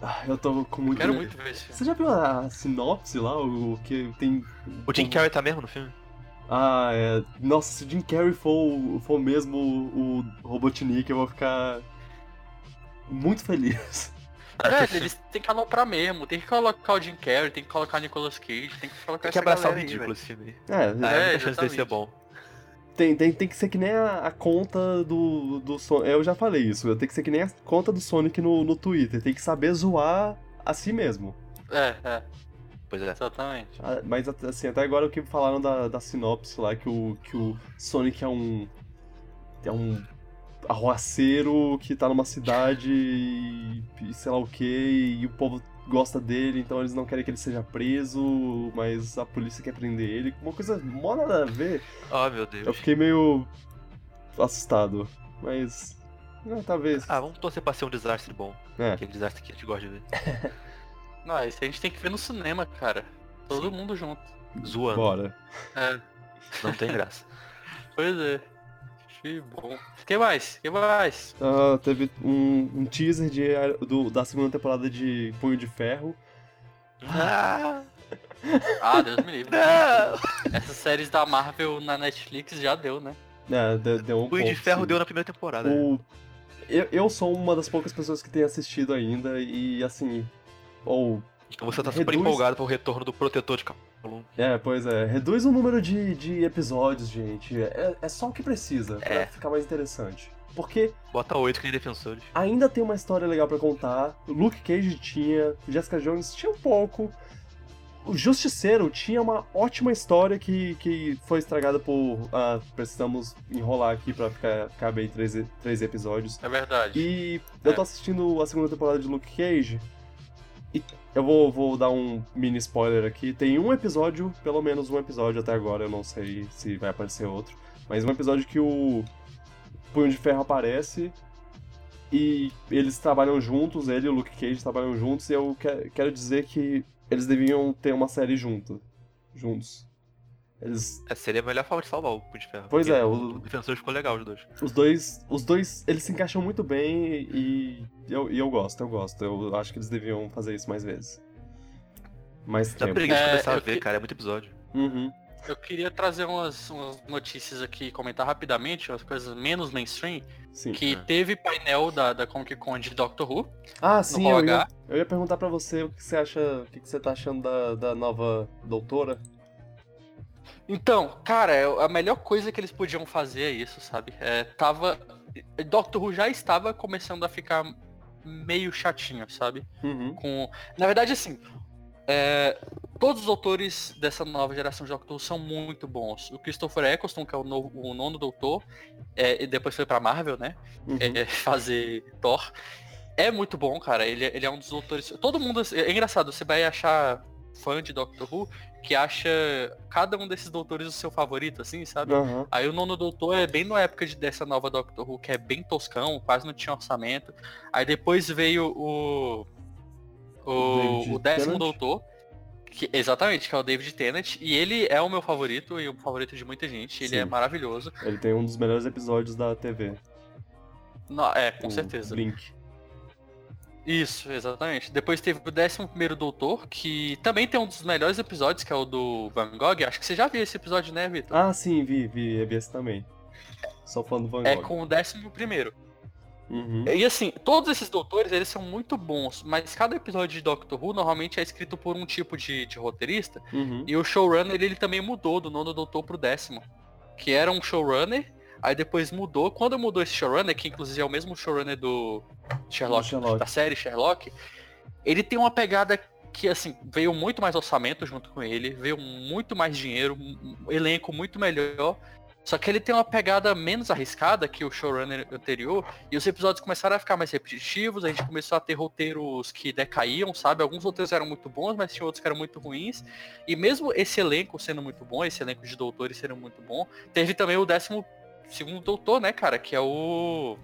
Ah, eu tô com muito. Quero muito ver esse filme. Você já viu a sinopse lá? O que tem. O Jim Carrey tá mesmo no filme? Ah, é. Nossa, se o Jim Carrey for, for mesmo o Robotnik, eu vou ficar. Muito feliz. Velho, eles têm que aloprar mesmo, tem que colocar o Jim Carrey, tem que colocar o Nicolas Cage, tem que colocar Tem que abraçar o ridículo esse filme. É, Ah, é, É, chance dele exatamente. ser bom. tem, tem, tem que ser que nem a, a conta do, do Sonic. Eu já falei isso, tem que ser que nem a conta do Sonic no, no Twitter. Tem que saber zoar a si mesmo. É, é, Pois é. exatamente. Ah, Mas assim, até agora o que falaram da, da sinopse lá, que o, que o Sonic é um. É um arroaceiro que tá numa cidade e, e sei lá o que, e o povo gosta dele, então eles não querem que ele seja preso, mas a polícia quer prender ele. Uma coisa mó nada a ver. Oh meu Deus. Eu fiquei meio assustado. Mas. é, talvez. Ah, vamos torcer pra ser um desastre bom. É. Aquele desastre que a gente gosta de ver. Não, isso a gente tem que ver no cinema, cara. Todo mundo junto. Zoando. Bora. É, Não tem graça. pois é. Que bom. que mais? que mais? Ah, teve um, um teaser de, do- da segunda temporada de Punho de Ferro. ah, Ah, Deus me livre. não! Essas séries da Marvel na Netflix já deu, né? É, deu, deu um Punho de Ferro sim. deu na primeira temporada. né? O... Eu, eu sou uma das poucas pessoas que tem assistido ainda e assim. Ou. Então você tá super reduz- empolgado pro retorno do protetor de Calum. É, pois é. Reduz o número de, de episódios, gente. É, é só o que precisa pra É. ficar mais interessante. Porque Bota oito que nem defensores. ainda tem uma história legal pra contar. Luke Cage tinha, Jessica Jones tinha um pouco. O Justiceiro tinha uma ótima história que, que foi estragada por. Ah, precisamos enrolar aqui pra ficar, caber em três, três episódios. É verdade. E eu tô assistindo a segunda temporada de Luke Cage. Eu vou, vou dar um mini spoiler aqui. Tem um episódio, pelo menos um episódio até agora, eu não sei se vai aparecer outro. Mas um episódio que o Punho de Ferro aparece e eles trabalham juntos, ele e o Luke Cage trabalham juntos, e eu que- quero dizer que eles deviam ter uma série junto, juntos. Eles É, seria a melhor forma de salvar o Punho de Ferro. Pois é, o- o defensor ficou legal os dois. Os dois, os dois, eles se encaixam muito bem e eu, e eu gosto, eu gosto. Eu acho que eles deviam fazer isso mais vezes. Mais Dá tempo. preguiça de É, começar a ver, que- cara. É muito episódio. Uhum. Eu queria trazer umas, umas notícias aqui, comentar rapidamente, umas coisas menos mainstream, Sim. que Ah. teve painel da, da Comic Con de Doctor Who. Ah, sim, eu ia, eu ia perguntar pra você o que você acha, o que que você tá achando da, da nova doutora. Então, cara, é- a melhor coisa que eles podiam fazer é isso, sabe? É, tava. Doctor Who já estava começando a ficar meio chatinho, sabe? Uhum. Com. Na verdade, assim. é, todos os autores dessa nova geração de Doctor Who são muito bons. O Christopher Eccleston, que é o, novo- o nono doutor, é, e depois foi pra Marvel, né? Uhum. é, fazer Thor. É muito bom, cara. Ele, é- ele é um dos autores. Todo mundo. É engraçado, você vai achar fã de Doctor Who que acha cada um desses doutores o seu favorito, assim, sabe? Aham. Aí o nono doutor é bem na época de, dessa nova Doctor Who, que é bem toscão, quase não tinha orçamento. Aí depois veio o. O, o décimo Tennant? doutor. Que, exatamente, que é o David Tennant. E ele é o meu favorito e o favorito de muita gente. Ele Sim. é maravilhoso. Ele tem um dos melhores episódios da TV. Não, é, com o certeza. Blink. Isso, exatamente. Depois teve o 11 Doutor, que também tem um dos melhores episódios, que é o do Van Gogh. Acho que você já viu esse episódio, né, Vitor? Ah, sim, vi, vi, vi esse também. Só falando do Van é Gogh. com o 11 Uhum. E assim, todos esses doutores, eles são muito bons, mas cada episódio de Doctor Who normalmente é escrito por um tipo de, de roteirista, Uhum. e o showrunner ele, ele também mudou do nono doutor pro décimo. Que era um showrunner, aí depois mudou. Quando mudou esse showrunner, que inclusive é o mesmo showrunner do Sherlock, Sherlock. da série Sherlock, ele tem uma pegada que assim, veio muito mais orçamento junto com ele, veio muito mais dinheiro, um elenco muito melhor. Só que ele tem uma pegada menos arriscada que o showrunner anterior, e os episódios começaram a ficar mais repetitivos, a gente começou a ter roteiros que decaíam, sabe? Alguns roteiros eram muito bons, mas tinha outros que eram muito ruins. E mesmo esse elenco sendo muito bom, esse elenco de doutores sendo muito bom, teve também o décimo segundo doutor, né, cara? Que é o.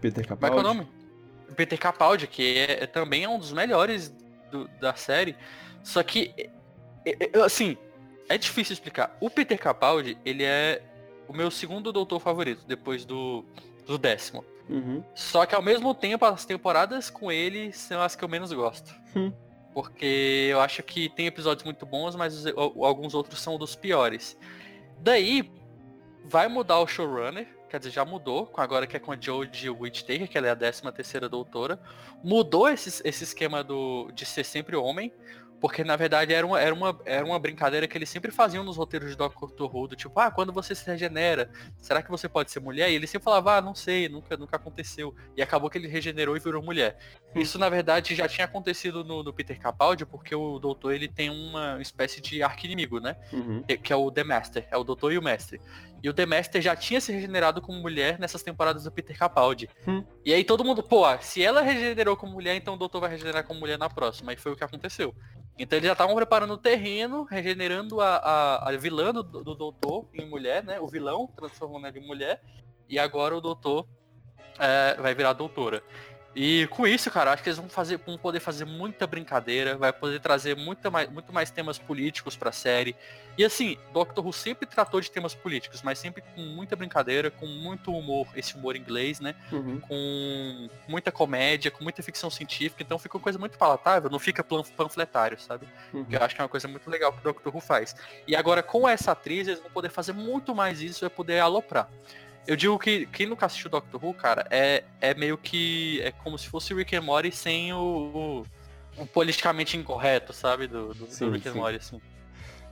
Peter Capaldi. Como é que é o nome? Peter Capaldi, que é, é também é um dos melhores do, da série. Só que, assim, é difícil explicar. O Peter Capaldi, ele é o meu segundo doutor favorito, depois do, do décimo. Uhum. Só que ao mesmo tempo, as temporadas com ele são as que eu menos gosto. Hum. Porque eu acho que tem episódios muito bons, mas alguns outros são dos piores. Daí, vai mudar o showrunner, quer dizer, já mudou, agora que é com a Jodie Whittaker, que ela é a 13 terceira doutora. Mudou esse, esse esquema do, de ser sempre homem. Porque na verdade era uma, era, uma, era uma brincadeira que eles sempre faziam nos roteiros de Doctor Who, do tipo, ah, quando você se regenera, será que você pode ser mulher? E ele sempre falava, ah, não sei, nunca, nunca aconteceu. E acabou que ele regenerou e virou mulher. Isso na verdade já tinha acontecido no, no Peter Capaldi, porque o doutor ele tem uma espécie de arqui-inimigo, né? Uhum. Que é o The Master, é o doutor e o mestre. E o The Master já tinha se regenerado como mulher nessas temporadas do Peter Capaldi. Hum. E aí todo mundo, pô, se ela regenerou como mulher, então o doutor vai regenerar como mulher na próxima. E foi o que aconteceu. Então eles já estavam preparando o terreno, regenerando a, a, a vilã do, do, doutor em mulher, né? O vilão transformando ela em mulher. E agora o doutor é, vai virar doutora. E com isso, cara, acho que eles vão fazer, vão poder fazer muita brincadeira, vai poder trazer muita mais, muito mais temas políticos pra série. E assim, Doctor Who sempre tratou de temas políticos, mas sempre com muita brincadeira, com muito humor, esse humor inglês, né? Uhum. Com muita comédia, com muita ficção científica, então fica uma coisa muito palatável, não fica panfletário, sabe? Uhum. Que eu acho que é uma coisa muito legal que o Doctor Who faz. E agora com essa atriz, eles vão poder fazer muito mais isso, vai poder aloprar. Eu digo que quem nunca assistiu Doctor Who, cara, é, é meio que. É como se fosse Rick and Morty sem o, o, o politicamente incorreto, sabe? Do, do, sim, do Rick sim. and Morty, assim.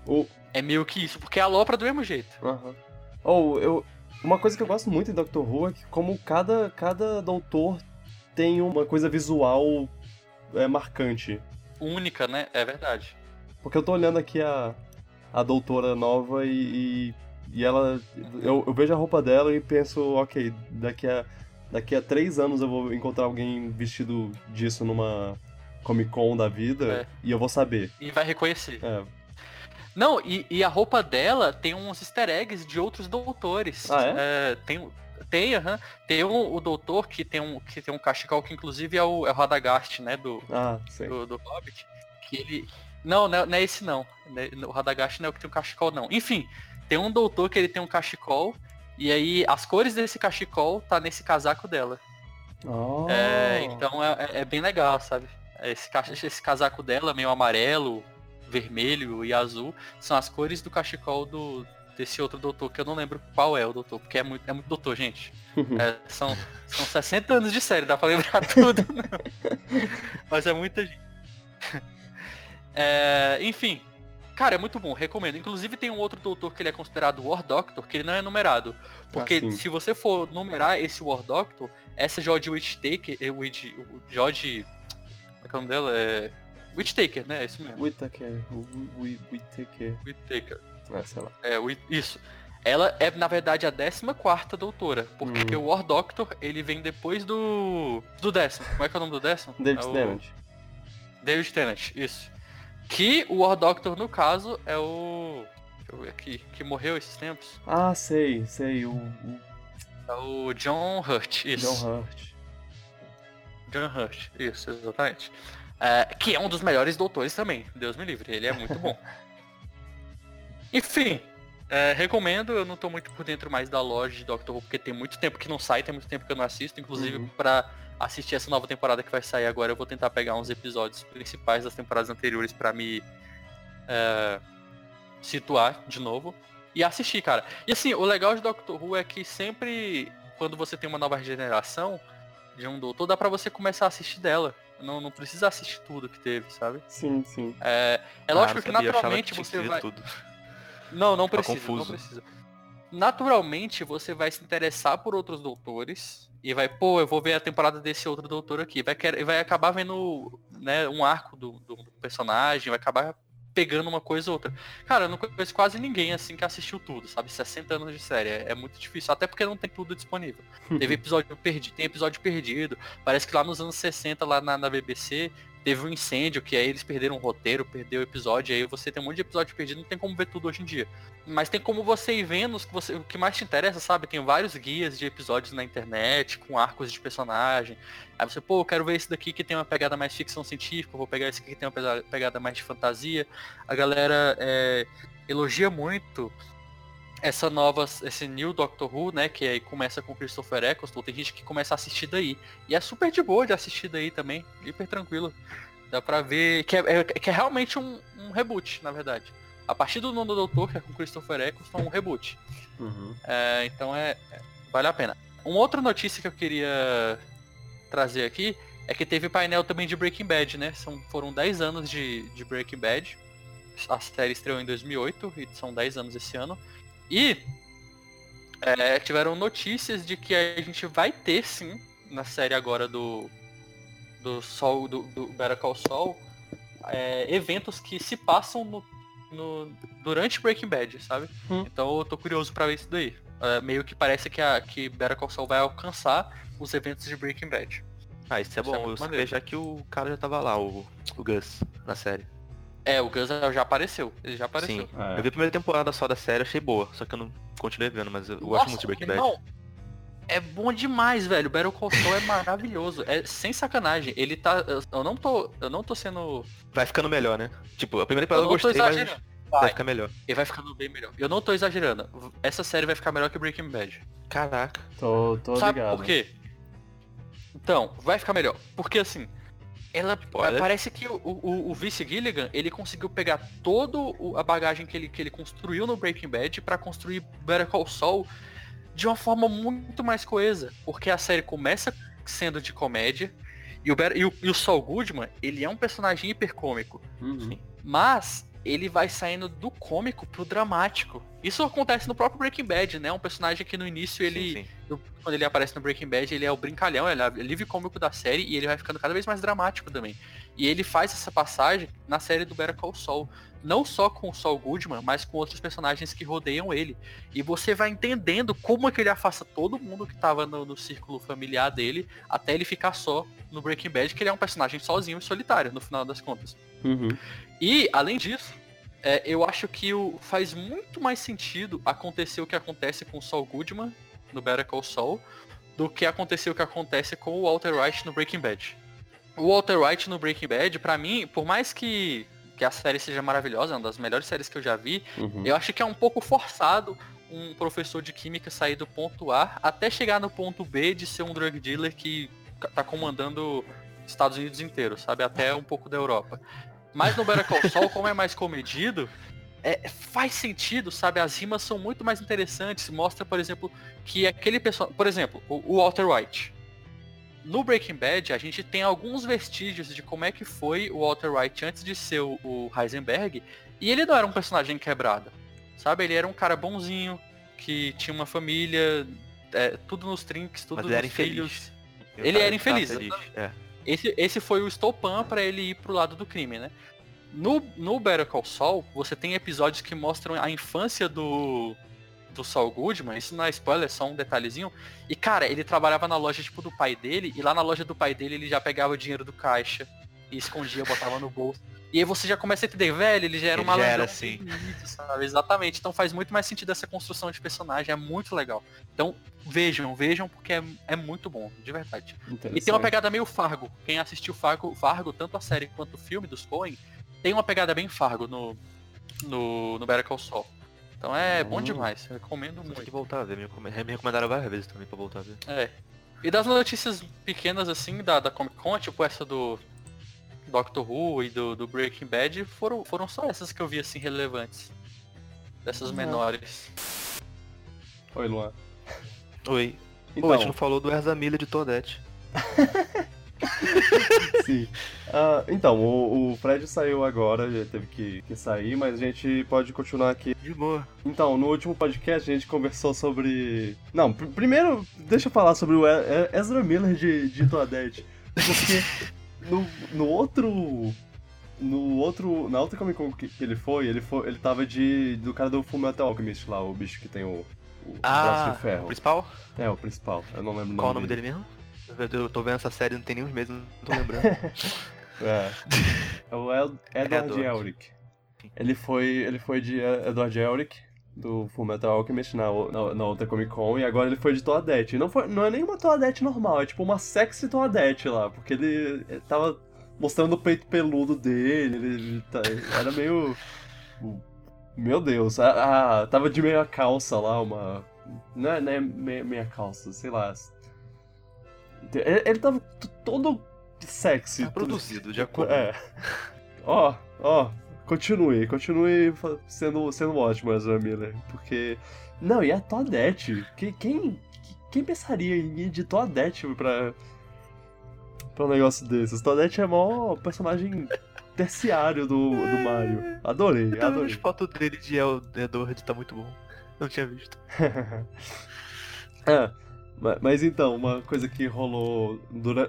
O... É meio que isso, porque é alopra do mesmo jeito. Uhum. Ou oh, eu. Uma coisa que eu gosto muito em Doctor Who é que como cada, cada doutor tem uma coisa visual é, marcante. Única, né? É verdade. Porque eu tô olhando aqui a, a doutora nova e, e e ela. Eu, eu, vejo a roupa dela e penso, ok, daqui a, daqui a três anos eu vou encontrar alguém vestido disso numa Comic Con da vida é. e eu vou saber. E vai reconhecer. É. Não, e, e, a roupa dela tem uns easter eggs de outros doutores. Ah, é? é tem, tem, uhum, tem um, o doutor que tem um, que tem um cachecol que inclusive é o, é o Radagast, né? Do, ah, do, do, Hobbit. Que ele. Não, não, não é esse não. O Radagast não é o que tem o cachecol, não. Enfim, tem um doutor que ele tem um cachecol, e aí as cores desse cachecol tá nesse casaco dela. Oh. É, então é, é, é, bem legal, sabe? Esse, esse casaco dela, meio amarelo, vermelho e azul, são as cores do cachecol do, desse outro doutor, que eu não lembro qual é o doutor, porque é muito, é muito doutor, gente. É, são, são 60 anos de série, dá pra lembrar tudo. Mas é muita gente. É, enfim, Cara, é muito bom, recomendo. Inclusive tem um outro doutor que ele é considerado War Doctor, que ele não é numerado. Porque ah, se você for numerar esse War Doctor, essa George Whittaker, eh, o George... Como é que é o nome dela? É... Whittaker, né? É isso mesmo. Whittaker. Whittaker. Whittaker. É, sei lá. É, isso. Ela é, na verdade, a 14 doutora. Porque hum. o War Doctor, ele vem depois do. do décimo. Como é que é o nome do décimo? David é o... Tennant. David Tennant, isso. Que o War Doctor, no caso, é o. Deixa eu ver aqui. Que morreu esses tempos. Ah, sei, sei. O. o... É o John Hurt, isso. John Hurt. John Hurt, isso, exatamente. É, que é um dos melhores doutores também, Deus me livre, ele é muito bom. Enfim, é, recomendo, eu não tô muito por dentro mais da loja de Doctor Who, porque tem muito tempo que não sai, tem muito tempo que eu não assisto, inclusive uhum. para assistir essa nova temporada que vai sair agora, eu vou tentar pegar uns episódios principais das temporadas anteriores para me é, situar de novo e assistir, cara. E assim, o legal de Doctor Who é que sempre quando você tem uma nova regeneração de um doutor, dá para você começar a assistir dela. Não, não precisa assistir tudo que teve, sabe? Sim, sim. É, é lógico ah, que naturalmente que você vai. Tudo. Não, não tá precisa, não precisa. Naturalmente você vai se interessar por outros doutores e vai, pô, eu vou ver a temporada desse outro doutor aqui. Vai, querer, vai acabar vendo né, um arco do, do, personagem, vai acabar pegando uma coisa ou outra. Cara, eu não conheço quase ninguém assim que assistiu tudo, sabe? 60 anos de série. É, é muito difícil, até porque não tem tudo disponível. Teve episódio perdido, tem episódio perdido. Parece que lá nos anos 60, lá na, na BBC, teve um incêndio, que aí eles perderam o roteiro, perdeu o episódio, aí você tem um monte de episódio perdido, não tem como ver tudo hoje em dia. Mas tem como você ir vendo que você, o que mais te interessa, sabe? Tem vários guias de episódios na internet, com arcos de personagem. Aí você, pô, eu quero ver esse daqui que tem uma pegada mais ficção científica, vou pegar esse aqui que tem uma pegada mais de fantasia. A galera é, elogia muito essa nova, esse New Doctor Who, né, que aí começa com Christopher Eccleston, tem gente que começa a assistir daí. E é super de boa de assistir daí também, hiper tranquilo. Dá pra ver que é, é que é realmente um, um, reboot, na verdade. A partir do Nono Doutor, que é com Christopher Eccleston, é um reboot. Uhum. É, então é, é, vale a pena. Uma outra notícia que eu queria trazer aqui é que teve painel também de Breaking Bad, né? São, foram 10 anos de, de Breaking Bad. A série estreou em 2008 e são 10 anos esse ano. E é, tiveram notícias de que a gente vai ter sim na série agora do do Sol do, do Better Call Saul é, eventos que se passam no, no, durante Breaking Bad, sabe? Hum. Então eu tô curioso para ver isso daí. É, meio que parece que a que Better Call Saul vai alcançar os eventos de Breaking Bad. Ah, isso é isso bom. É eu já que o cara já tava lá, o, o Gus, na série. É, o Gus já apareceu. Ele já apareceu. Sim. É. Eu vi a primeira temporada só da série, achei boa. Só que eu não continuei vendo, mas eu Nossa, gosto muito de Breaking Bad. Não, é bom demais, velho. Battle Call Saul é maravilhoso. É sem sacanagem. Ele tá. Eu não tô. Eu não tô sendo. Vai ficando melhor, né? Tipo, a primeira temporada eu, eu gostei, mas vai. vai ficar melhor. Ele vai ficando bem melhor. Eu não tô exagerando. Essa série vai ficar melhor que Breaking Bad. Caraca. Tô, tô Sabe ligado. por quê? Então, vai ficar melhor. Porque assim, ela parece que o, o, o Vice Gilligan ele conseguiu pegar todo a bagagem que ele, que ele construiu no Breaking Bad para construir Better Call Saul de uma forma muito mais coesa, porque a série começa sendo de comédia e o, e o, e o Saul Goodman ele é um personagem hipercômico, uhum. mas ele vai saindo do cômico pro dramático. Isso acontece no próprio Breaking Bad, né? Um personagem que no início ele. Sim, sim. quando ele aparece no Breaking Bad, ele é o brincalhão, ele é o livre cômico da série e ele vai ficando cada vez mais dramático também. E ele faz essa passagem na série do Better Call Saul. Não só com o Saul Goodman, mas com outros personagens que rodeiam ele. E você vai entendendo como é que ele afasta todo mundo que tava no, no círculo familiar dele, até ele ficar só no Breaking Bad, que ele é um personagem sozinho e solitário, no final das contas. Uhum. E, além disso, é, eu acho que o, faz muito mais sentido acontecer o que acontece com o Saul Goodman no Better Call Saul do que acontecer o que acontece com o Walter White no Breaking Bad. O Walter White no Breaking Bad, para mim, por mais que, que a série seja maravilhosa, é uma das melhores séries que eu já vi, uhum. eu acho que é um pouco forçado um professor de química sair do ponto A até chegar no ponto B de ser um drug dealer que tá comandando Estados Unidos inteiro, sabe? Até um pouco da Europa. Mas no Better Call Saul, como é mais comedido, é, faz sentido, sabe? As rimas são muito mais interessantes. Mostra, por exemplo, que aquele pessoal. Por exemplo, o, o Walter White. No Breaking Bad, a gente tem alguns vestígios de como é que foi o Walter White antes de ser o, o Heisenberg. E ele não era um personagem quebrado. Sabe? Ele era um cara bonzinho, que tinha uma família, é, tudo nos trinks, tudo Mas nos filhos. Ele era infeliz. É. Esse, esse foi o estopan para ele ir pro lado do crime, né? No, no Better Call Saul, você tem episódios que mostram a infância do, do Saul Goodman, isso não é spoiler, é só um detalhezinho. E cara, ele trabalhava na loja tipo do pai dele, e lá na loja do pai dele ele já pegava o dinheiro do caixa e escondia, botava no bolso. E aí você já começa a entender, velho, ele já era uma malandrão. assim. sabe? Exatamente. Então faz muito mais sentido essa construção de personagem, é muito legal. Então vejam, vejam, porque é, é muito bom, de verdade. E tem uma pegada meio Fargo. Quem assistiu Fargo, Fargo, tanto a série quanto o filme dos Coen, tem uma pegada bem Fargo no, no, no Better Call Saul. Então é hum. bom demais, eu recomendo muito. Tem que voltar a ver, me recomendaram várias vezes também pra voltar a ver. É. E das notícias pequenas assim da, da Comic Con, tipo essa do Doctor Who e do, do Breaking Bad foram, foram só essas que eu vi assim relevantes. Dessas uhum. menores. Oi, Luan. Oi. Então... Pô, a gente não falou do Erza Miller de Todete. Sim. Uh, então, o, o, Fred saiu agora, já teve que, que, sair, mas a gente pode continuar aqui. De boa. Então, no último podcast a gente conversou sobre. Não, pr primeiro, deixa eu falar sobre o Ezra Miller de, de Toadette. Porque no, no outro. No outro. Na outra Comic Con que ele foi, ele foi. Ele tava de. do cara do Fullmetal Alchemist lá, o bicho que tem o. o ah, braço de ferro. O principal? É, o principal. Eu não lembro Qual o nome dele, dele mesmo? Eu tô vendo essa série não tem nem uns meses, não tô lembrando. é. É o Edward Elric. Ele foi, ele foi de Edward Elric, do Fullmetal Alchemist na, na, na, outra Comic Con, e agora ele foi de Toadette. Não, foi, não é nem uma Toadette normal, é tipo uma sexy Toadette lá, porque ele, ele tava mostrando o peito peludo dele, ele, ele tá, era meio... Meu Deus, ah, tava de meia calça lá, uma... Não é, não é meia, meia calça, sei lá, ele, ele tava todo sexy. Tá produzido, de acordo. É. Ó, ó, continue, continue sendo, sendo ótimo, Ezra Miller. Porque. Não, e a Toadette? Quem, quem, quem pensaria em ir de Toadette pra. pra um negócio desses? Toadette é mó personagem terciário do, do Mario. Adorei, eu adorei. As fotos dele de Edward tá muito bom. Não tinha visto. é. Mas então, uma coisa que rolou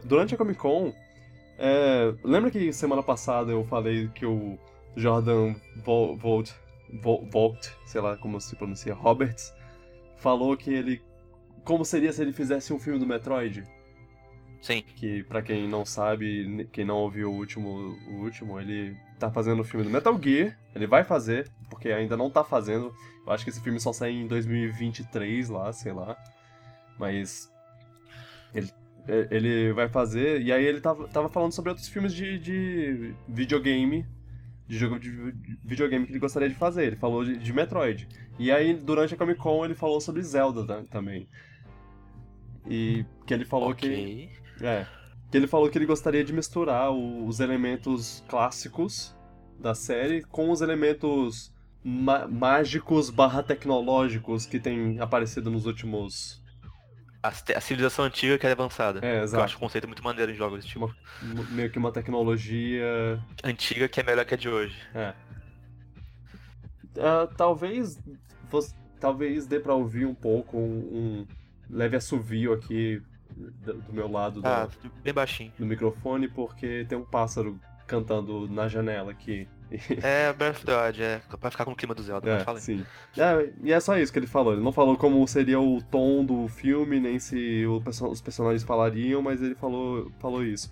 durante a Comic Con. É, lembra que semana passada eu falei que o Jordan Volt, Volt, sei lá como se pronuncia, Roberts, falou que ele. Como seria se ele fizesse um filme do Metroid? Sim. Que, para quem não sabe, quem não ouviu o último, o último, ele tá fazendo o filme do Metal Gear. Ele vai fazer, porque ainda não tá fazendo. Eu acho que esse filme só sai em 2023 lá, sei lá. Mas ele, ele vai fazer. E aí ele tava, tava falando sobre outros filmes de, de videogame. De jogo de videogame que ele gostaria de fazer. Ele falou de, de Metroid. E aí, durante a Comic Con, ele falou sobre Zelda também. E que ele falou okay. que. É. Que ele falou que ele gostaria de misturar os elementos clássicos da série com os elementos mágicos barra tecnológicos que tem aparecido nos últimos a, a, civilização antiga que é avançada. É, exato. Eu acho o conceito muito maneiro em jogos tipo. Uma, meio que uma tecnologia. Antiga que é melhor que a de hoje. É. Uh, talvez. Você, talvez dê pra ouvir um pouco um, um leve assovio aqui do, do meu lado ah, do, bem baixinho. do microfone, porque tem um pássaro cantando na janela aqui. É, Breath of the Wild, é. Pra ficar com o clima do Zelda, é, fala Sim. É, e é só isso que ele falou. Ele não falou como seria o tom do filme, nem se o, os personagens falariam, mas ele falou, falou isso.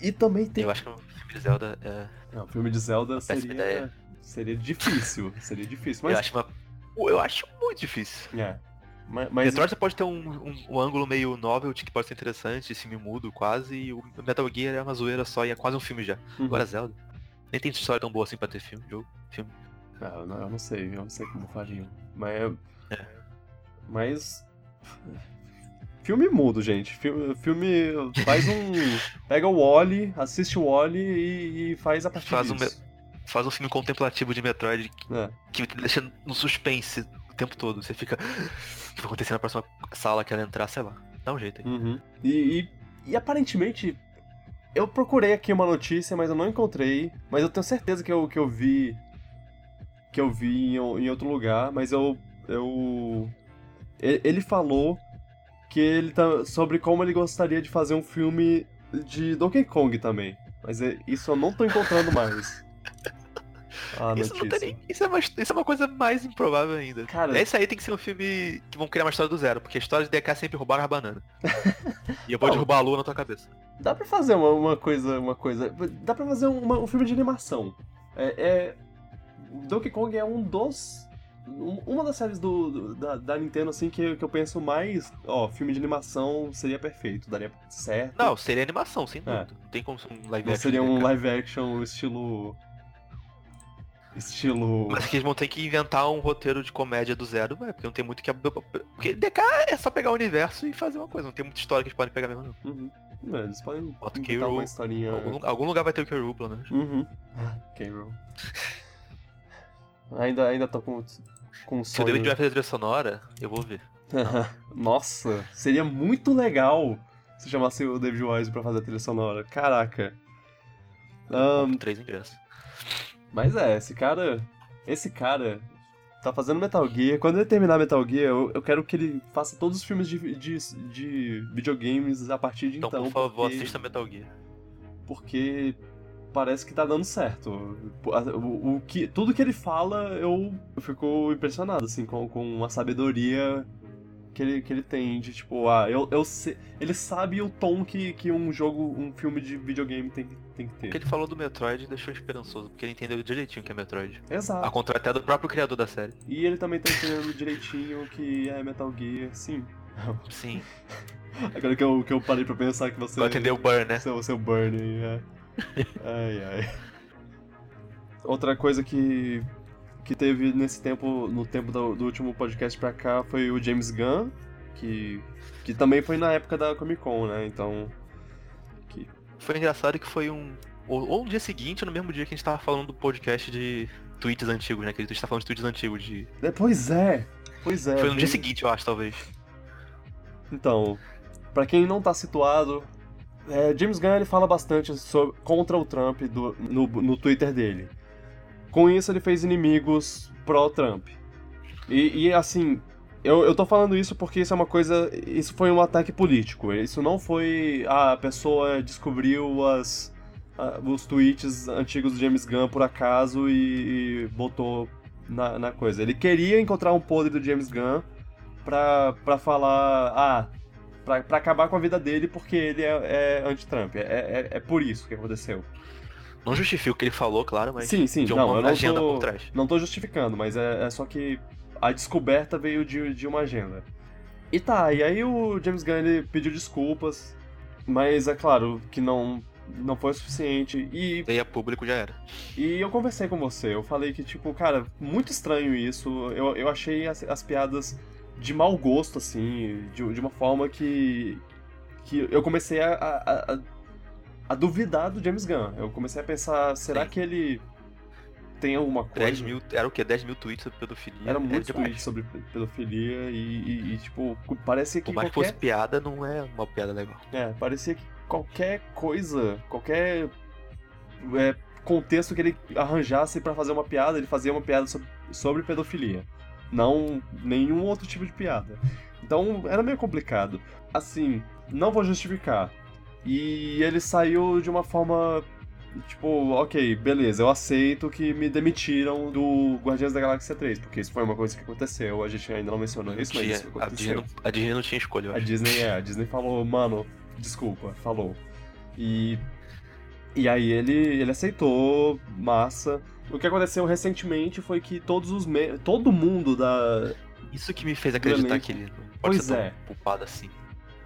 E também tem. Eu acho que o filme de Zelda é. Não, o filme de Zelda seria. Seria difícil. seria difícil. Mas... Eu acho uma... Eu acho muito difícil. É. Mas, mas... Pode ter um, um, um, ângulo meio novelty que pode ser interessante, esse filme mudo quase, e o Metal Gear é uma zoeira só e é quase um filme já. Uhum. Agora Zelda. Nem tem história tão boa assim pra ter filme, jogo, filme. Ah, eu, não, eu não sei, eu não sei como fariam. Mas. É. Mas. Filme mudo, gente. Filme, filme faz um. pega o Wally, assiste o Wally e, e faz a partir faz disso. Um, faz um filme contemplativo de Metroid é. que te deixa no suspense o tempo todo. Você fica. O que vai acontecer na próxima sala que ela entrar, sei lá. Dá um jeito aí. Uhum. E, e, e aparentemente eu procurei aqui uma notícia, mas eu não encontrei. Mas eu tenho certeza que eu, que eu vi. Que eu vi em, em outro lugar, mas eu. eu ele falou que ele tá. sobre como ele gostaria de fazer um filme de Donkey Kong também. Mas é, isso eu não tô encontrando mais. Ah, isso, não tem, isso, é uma, isso é uma coisa mais improvável ainda. Cara, esse aí tem que ser um filme que vão criar uma história do zero, porque a história de DK é sempre roubar a banana. e eu vou derrubar a lua na tua cabeça. Dá pra fazer uma, uma coisa. Uma coisa. Dá pra fazer uma, um filme de animação. É, é. Donkey Kong é um dos. Uma das séries do, do da, da, Nintendo, assim, que, que eu penso mais. Ó, filme de animação seria perfeito, daria certo. Não, seria animação, sem é. dúvida. É. Não tem como ser um live Não action. Seria um live action estilo Estilo. Mas que eles vão ter que inventar um roteiro de comédia do zero, ué, porque não tem muito que. Porque DK é só pegar o universo e fazer uma coisa, não tem muita história que eles podem pegar mesmo, não. Uhum. É, eles podem Bota inventar uma historinha. Algum, algum, lugar vai ter o K-Rool, pelo menos. Uhum. K-Rool. ainda, ainda tô com, com sonho. Se o David vai fazer trilha sonora, eu vou ver. Nossa, seria muito legal se chamasse o David Wise pra fazer a trilha sonora. Caraca. Um, três ingressos. Mas é, esse cara. Esse cara tá fazendo Metal Gear. Quando ele terminar Metal Gear, eu, eu quero que ele faça todos os filmes de, de, de videogames a partir de então. Então, por favor, porque... assista Metal Gear. Porque parece que tá dando certo. O, o, que, tudo que ele fala, eu, eu fico impressionado, assim, com, com a sabedoria que ele, que ele tem de tipo, ah, eu, eu sei, ele sabe o tom que, que um jogo, um filme de videogame tem, tem que ter. O que ele falou do Metroid deixou esperançoso, porque ele entendeu direitinho que é Metroid. Exato. A contrário até do próprio criador da série. E ele também tá entendendo direitinho que é Metal Gear, sim. Sim. Agora que eu, que eu parei pra pensar que você. Vai atender o Burn, né? Seu, seu Burn, é. ai, ai. Outra coisa que que teve nesse tempo, no tempo do, do, último podcast pra cá, foi o James Gunn, que, que também foi na época da Comic Con, né? Então. Que... Foi engraçado que foi um. Ou, ou no dia seguinte, ou no mesmo dia que a gente tava falando do podcast de tweets antigos, né? Que a gente tá falando de tweets antigos de. É, pois é! Pois é. Foi no dia seguinte, eu acho, talvez. Então, para quem não tá situado, é, James Gunn ele fala bastante sobre, contra o Trump do, no, no Twitter dele. Com isso, ele fez inimigos pró-Trump. E, e, assim, eu, eu tô falando isso porque isso é uma coisa. Isso foi um ataque político. Isso não foi. a pessoa descobriu as, os tweets antigos do James Gunn por acaso e, e botou na, na, coisa. Ele queria encontrar um podre do James Gunn pra, pra falar. Ah, pra, pra acabar com a vida dele porque ele é, é anti-Trump. É, é, é por isso que aconteceu. Não justifica o que ele falou, claro, mas. Sim, sim, de uma não, não agenda tô, por trás. Não tô justificando, mas é, é, só que a descoberta veio de, de uma agenda. E tá, e aí o James Gunn ele pediu desculpas, mas é claro que não não foi o suficiente e veio a público já era. E eu conversei com você, eu falei que tipo, cara, muito estranho isso. Eu, eu achei as, as piadas de mau gosto assim, de, de uma forma que que eu comecei a, a, a a duvidar do James Gunn. Eu comecei a pensar, será Sim. que ele tem alguma coisa? 10 mil, era o que? 10 mil tweets sobre pedofilia? Era muitos tweets sobre pedofilia e, e, e, tipo, parecia que Por mais qualquer... fosse piada, não é uma piada legal. É, parecia que qualquer coisa, qualquer é, contexto que ele arranjasse para fazer uma piada, ele fazia uma piada sobre, sobre pedofilia. Não nenhum outro tipo de piada. Então era meio complicado. Assim, não vou justificar. E ele saiu de uma forma tipo, ok, beleza, eu aceito que me demitiram do Guardiões da Galáxia 3, porque isso foi uma coisa que aconteceu, a gente ainda não mencionou isso, mas isso aconteceu. A Disney, não, a Disney não tinha escolha, A Disney, é, a Disney falou, mano, desculpa, falou. E, e aí ele, ele aceitou, massa. O que aconteceu recentemente foi que todos os me todo mundo da... Isso que me fez acreditar que ele não pode pois ser é. culpado assim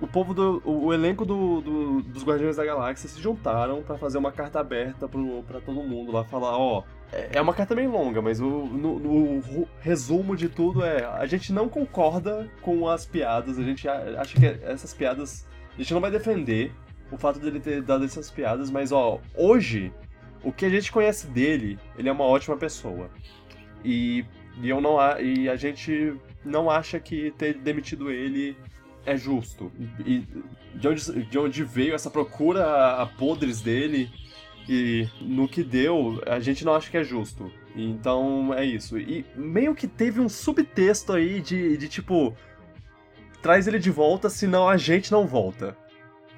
o povo do. O, o elenco do, do, dos Guardiões da Galáxia se juntaram para fazer uma carta aberta pro, pra todo mundo lá falar, ó. É, é uma carta bem longa, mas o, no, no, resumo de tudo é: a gente não concorda com as piadas, a gente acha que essas piadas. A gente não vai defender o fato dele ter dado essas piadas, mas ó, hoje, o que a gente conhece dele, ele é uma ótima pessoa. E, e eu não e a gente não acha que ter demitido ele é justo. E de onde, de onde veio essa procura a podres dele e no que deu, a gente não acha que é justo. Então é isso. E meio que teve um subtexto aí de, de tipo. Traz ele de volta, senão a gente não volta.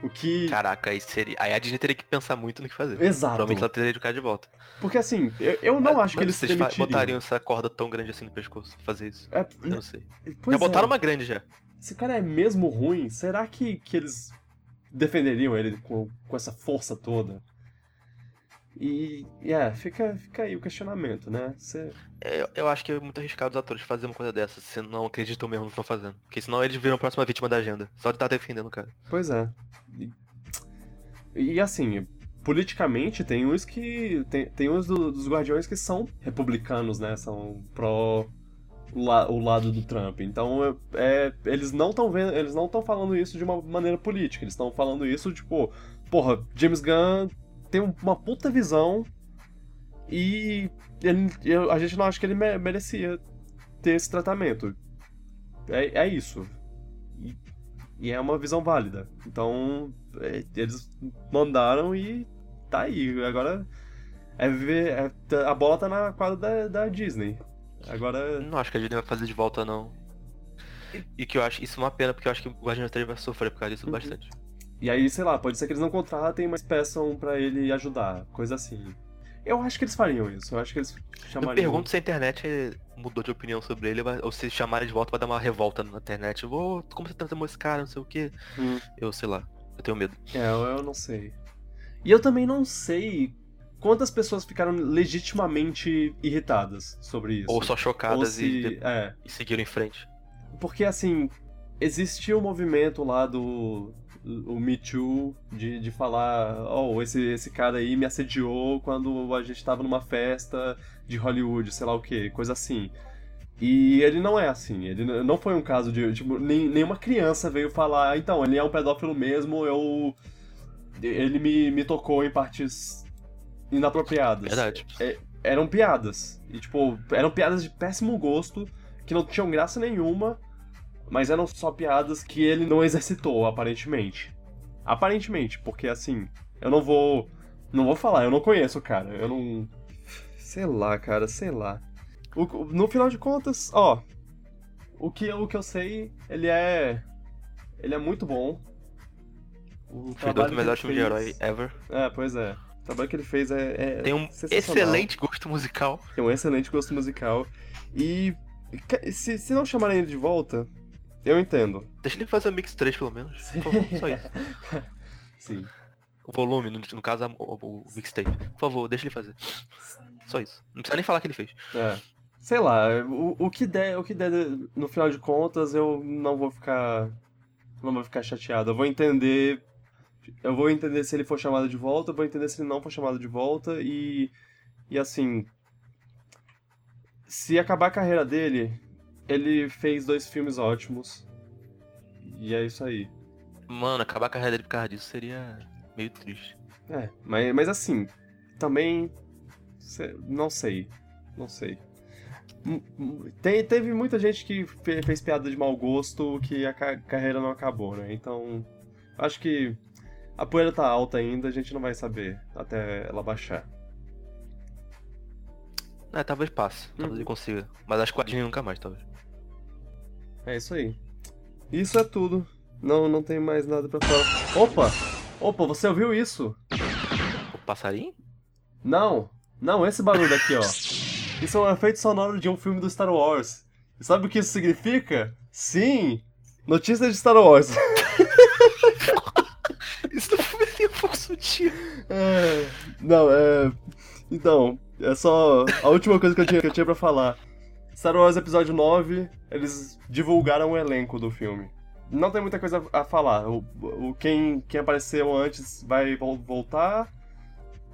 O que. Caraca, aí seria. Aí a Disney teria que pensar muito no que fazer. Exato. Provavelmente ela teria de ficar de volta. Porque assim, eu, eu não mas, acho que eles vocês botariam essa corda tão grande assim no pescoço pra fazer isso. É, eu não sei. Já botaram é. uma grande já esse cara é mesmo ruim, será que, que eles defenderiam ele com, com essa força toda? E, é, fica, fica aí o questionamento, né? É, eu acho que é muito arriscado os atores fazerem uma coisa dessa, se não acreditam mesmo no que estão fazendo. Porque senão eles viram a próxima vítima da agenda, só de estar defendendo o cara. Pois é. E, e assim, politicamente tem uns que. Tem, tem uns do, dos guardiões que são republicanos, né? São pró o lado do Trump. Então, é, eles não estão vendo, eles não estão falando isso de uma maneira política. Eles estão falando isso tipo, porra, James Gunn tem uma puta visão e ele, a gente não acha que ele merecia ter esse tratamento. É, é isso. E, E é uma visão válida. Então, é, eles mandaram e tá aí. Agora é ver. É, a bola tá na quadra da, da Disney. Agora. Não acho que a Disney vai fazer de volta, não. E que eu acho isso é uma pena, porque eu acho que o Guardiões 3 vai sofrer por causa disso uhum. bastante. E aí, sei lá, pode ser que eles não contratem, mas peçam para ele ajudar, coisa assim. Eu acho que eles fariam isso, eu acho que eles chamariam... Eu pergunto se a internet mudou de opinião sobre ele, ou se chamarem de volta vai dar uma revolta na internet. Vou, como você transformou esse cara, não sei o quê. Hum. Eu sei lá, eu tenho medo. É, eu, eu não sei. E eu também não sei quantas pessoas ficaram legitimamente irritadas sobre isso. Ou só chocadas ou se, e, é. e seguiram em frente. Porque, assim, existia o um movimento lá do o Me Too de, de falar, oh, esse, esse cara aí me assediou quando a gente tava numa festa de Hollywood, sei lá o que, coisa assim. E ele não é assim, ele não foi um caso de, tipo, nem, nenhuma criança veio falar, ah, então, ele é um pedófilo mesmo, eu... ele me, me tocou em partes inapropriadas. Verdade. É, eram piadas, e tipo, eram piadas de péssimo gosto, que não tinham graça nenhuma, mas eram só piadas que ele não exercitou, aparentemente. Aparentemente, porque assim, eu não vou. Não vou falar, eu não conheço o cara, eu não. Sei lá, cara, sei lá. O, no final de contas, ó. O que, o que eu sei, ele é. Ele é muito bom. O trabalho melhor filme de herói ever. É, pois é. O trabalho que ele fez é. é Tem um excelente gosto musical. Tem um excelente gosto musical. E se, se não chamarem ele de volta, eu entendo. Deixa ele fazer o Mix 3 pelo menos. só isso. Sim. O volume, no, no caso, o, o mixtape. Por favor, deixa ele fazer. Só isso. Não precisa nem falar que ele fez. É. Sei lá, o, o que der, o que der no final de contas, eu não vou ficar. Não vou ficar chateado. Eu vou entender. Eu vou entender se ele for chamado de volta, eu vou entender se ele não for chamado de volta e. E assim, se acabar a carreira dele, ele fez dois filmes ótimos. E é isso aí. Mano, acabar a carreira dele por causa disso seria meio triste. É, mas, mas assim, também. Não sei. Não sei. Tem, teve muita gente que fez piada de mau gosto que a carreira não acabou, né? Então, acho que a poeira tá alta ainda, a gente não vai saber até ela baixar. É, talvez passe. Talvez ele consiga. Mas acho que o Adney nunca mais, talvez. É isso aí. Isso é tudo. Não, não tem mais nada pra falar. Opa! Opa, você ouviu isso? O passarinho? Não. Não, esse barulho daqui, ó. Isso é um efeito sonoro de um filme do Star Wars. E sabe o que isso significa? Sim! Notícias de Star Wars. isso não foi pouco sutil. É, não, é. Então, é só a última coisa que eu tinha, que eu tinha pra falar. Star Wars Episódio 9, eles divulgaram o elenco do filme. Não tem muita coisa a falar. O, o quem, quem apareceu antes vai voltar.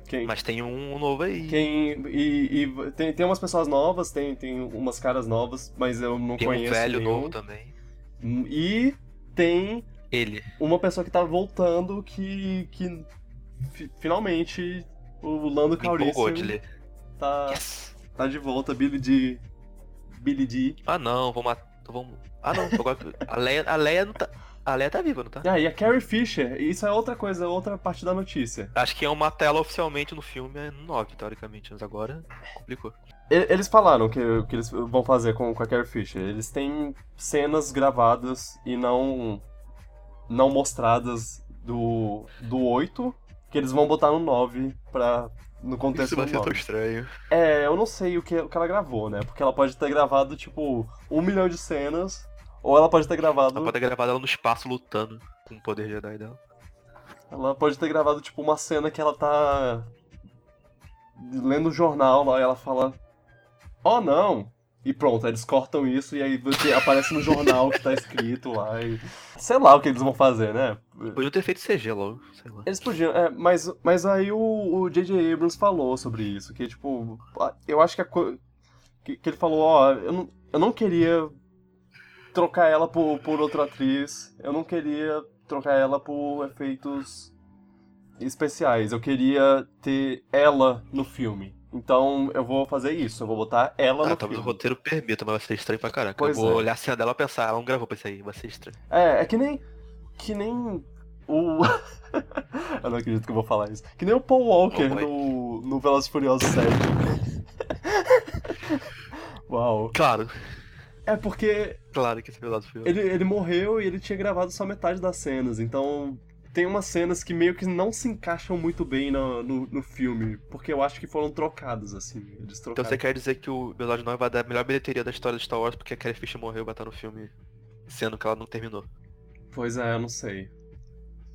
Quem, Mas tem um novo aí. Quem, e, e tem, tem umas pessoas novas, tem, tem umas caras novas, mas eu não tem conheço. Tem um velho nenhum. novo também. E tem. Ele. Uma pessoa que tá voltando que. que finalmente o Lando Calrissian tá, yes. tá de volta, Billy D. Billy D. Ah não, vou matar. Vamos... Ah não, agora a Leia, a Leia não tá. A Leia tá viva, não tá? Ah, e a Carrie Fisher, isso é outra coisa, outra parte da notícia. Acho que é uma tela oficialmente no filme é 9, teoricamente, mas agora complicou. Eles falaram que o que eles vão fazer com, com a Carrie Fisher. Eles têm cenas gravadas e não não mostradas do, do 8, que eles vão botar no 9 pra no contexto Isso vai ser tão estranho. É, eu não sei o que, o que ela gravou, né? Porque ela pode ter gravado, tipo, um milhão de cenas, ou ela pode ter gravado... Ela pode ter gravado ela no espaço lutando com o poder Jedi dela. Ela pode ter gravado, tipo, uma cena que ela tá... lendo o jornal lá e ela fala... Oh, não! E pronto, eles cortam isso e aí você aparece no jornal que tá escrito lá e. Sei lá o que eles vão fazer, né? Podiam ter feito CG logo, sei lá. Eles podiam, é, mas, mas aí o J.J. Abrams falou sobre isso, que tipo, eu acho que, a, que, que ele falou, ó, eu não, eu não queria trocar ela por, por outra atriz, eu não queria trocar ela por efeitos especiais, eu queria ter ela no filme. Então eu vou fazer isso, eu vou botar ela ah, no talvez filme. o roteiro permita, mas vai ser estranho pra caraca. Pois eu vou é. olhar a cena dela e pensar, ela não gravou pra isso aí, vai ser estranho. É, é que nem. que nem o. eu não acredito que eu vou falar isso. Que nem o Paul Walker oh, no, no Velozes Furiosos 7. Uau. Claro. É porque. Claro que esse Velozes Furiosos. Ele, ele morreu e ele tinha gravado só metade das cenas, então. Tem umas cenas que meio que não se encaixam muito bem no, no, no filme, porque eu acho que foram trocadas, assim. Eles trocaram. Então você quer dizer que o Velozes 9 vai dar a melhor bilheteria da história de Star Wars porque a Carrie Fisher morreu e vai estar no filme, sendo que ela não terminou? Pois é, eu não sei.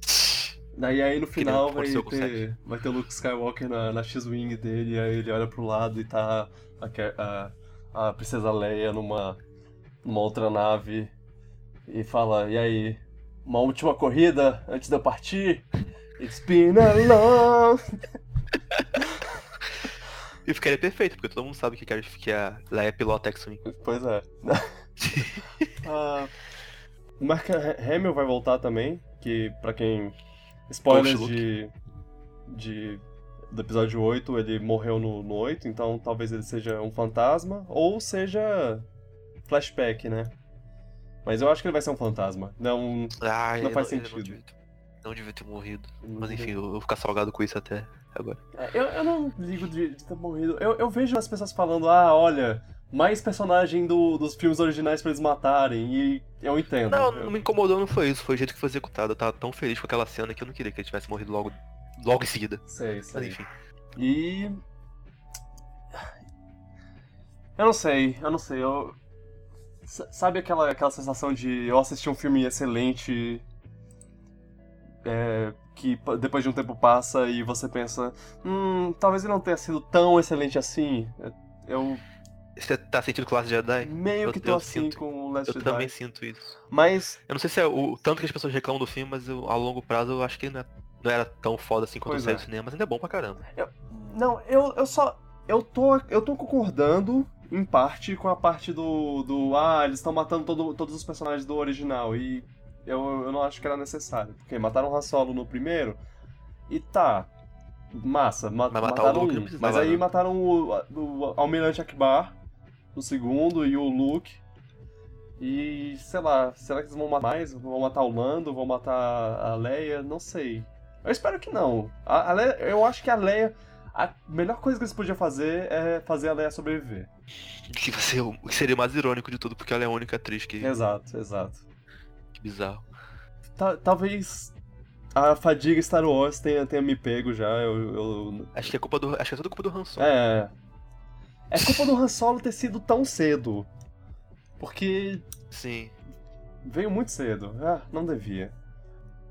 Daí aí no final vai ter, vai ter o Luke Skywalker na, na X-Wing dele, aí ele olha pro lado e tá a, a, a Princesa Leia numa, numa outra nave e fala, e aí, uma última corrida antes de eu partir? It's been a long... E ficaria perfeito, porque todo mundo sabe que, que a Leia é pilota X-Wing. Pois é. o Mark Hamill vai voltar também, que para quem Spoilers de, de. Do episódio 8, ele morreu no, no 8, então talvez ele seja um fantasma, ou seja. flashback, né? Mas eu acho que ele vai ser um fantasma. Não, ah, não faz sentido. Não devia, ter, não devia ter morrido. Mas enfim, eu vou ficar salgado com isso até agora. É, eu, eu não ligo de, de ter morrido. Eu, eu vejo as pessoas falando, ah, olha, mais personagem do, dos filmes originais para eles matarem, e eu entendo. Não, eu... não me incomodou, não foi isso, foi o jeito que foi executado. Eu tava tão feliz com aquela cena que eu não queria que ele tivesse morrido logo, logo em seguida. Sei, sei. Mas enfim. E. Eu não sei, eu não sei, eu. Sabe aquela, aquela sensação de eu assistir um filme excelente é, que depois de um tempo passa e você pensa, hum, talvez ele não tenha sido tão excelente assim. Eu você tá sentindo classe Jedi? Meio eu, que tô assim sinto, com o Last eu Jedi. Eu também sinto isso. Mas. Eu não sei se é o tanto que as pessoas reclamam do filme, mas eu, a longo prazo eu acho que não, é, não era tão foda assim quando saiu é. do cinema, mas ainda é bom pra caramba. Eu, não, eu, eu só. Eu tô, eu tô concordando, em parte, com a parte do. do ah, eles estão matando todo, todos os personagens do original. E eu, eu não acho que era necessário. Porque mataram o Han Solo no primeiro. E tá. Massa, ma mas mataram um. Mas aí mataram o, o Almirante Akbar no segundo e o Luke. E sei lá, será que eles vão matar mais? Vão matar o Lando? Vão matar a Leia? Não sei. Eu espero que não. A, a Leia, eu acho que a Leia. A melhor coisa que eles podiam fazer é fazer a Leia sobreviver. Que seria o mais irônico de tudo, porque ela é a única atriz que. Exato, exato. Que bizarro. talvez a fadiga Star Wars tenha, tenha me pego já. Eu, eu... Acho que é culpa do. Acho que é tudo culpa do Han Solo. É, é culpa do Han Solo ter sido tão cedo. Porque. Sim. Veio muito cedo. Ah, não devia.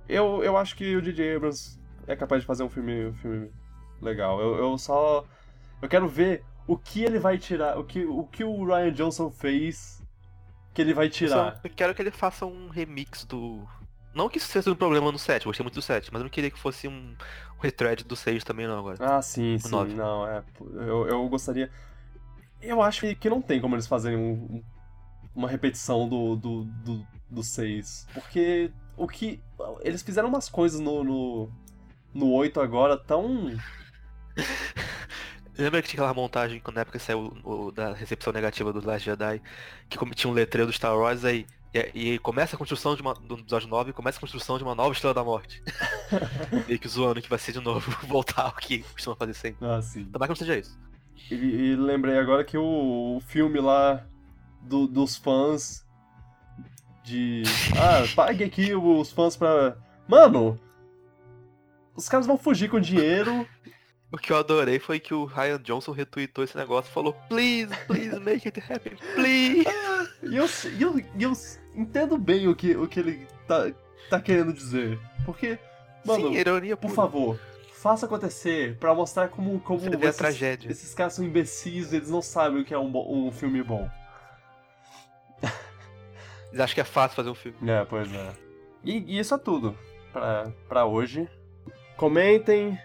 Eu, eu acho que o DJ Abrams é capaz de fazer um filme, um filme legal. Eu, eu só. Eu quero ver o que ele vai tirar. O que o, que o Ryan Johnson fez que ele vai tirar. Eu, eu quero que ele faça um remix do. Não que isso seja um problema no 7, gostei muito do 7, mas eu não queria que fosse um, um retread do 6 também não agora. Ah, sim, o sim. 9. Não, é. Eu, eu gostaria. Eu acho que não tem como eles fazerem um, uma repetição do, do, do, do 6. Porque o que. Eles fizeram umas coisas no, no, no 8 agora tão. Lembra que tinha aquela montagem quando na época saiu o, o, da recepção negativa do Last Jedi, que tinha um letreiro do Star Wars aí. E, e, começa a construção de uma, do episódio 9 começa a construção de uma nova Estrela da Morte. Meio que zoando que vai ser de novo voltar ao que costuma fazer sempre. Ah, sim. Tomara que não seja isso. E, e lembrei agora que o, o filme lá do, dos fãs de. Ah, pague aqui os fãs pra. Mano! Os caras vão fugir com dinheiro. O que eu adorei foi que o Ryan Johnson retweetou esse negócio e falou Please, please make it happen, please! e eu, eu, eu entendo bem o que, o que ele tá, tá querendo dizer. Porque, mano, Sim, ironia por favor, faça acontecer para mostrar como, como esses, tragédia. esses caras são imbecis, eles não sabem o que é um, um filme bom. Eles acham que é fácil fazer um filme. É, pois é. E, e isso é tudo pra, pra hoje. Comentem.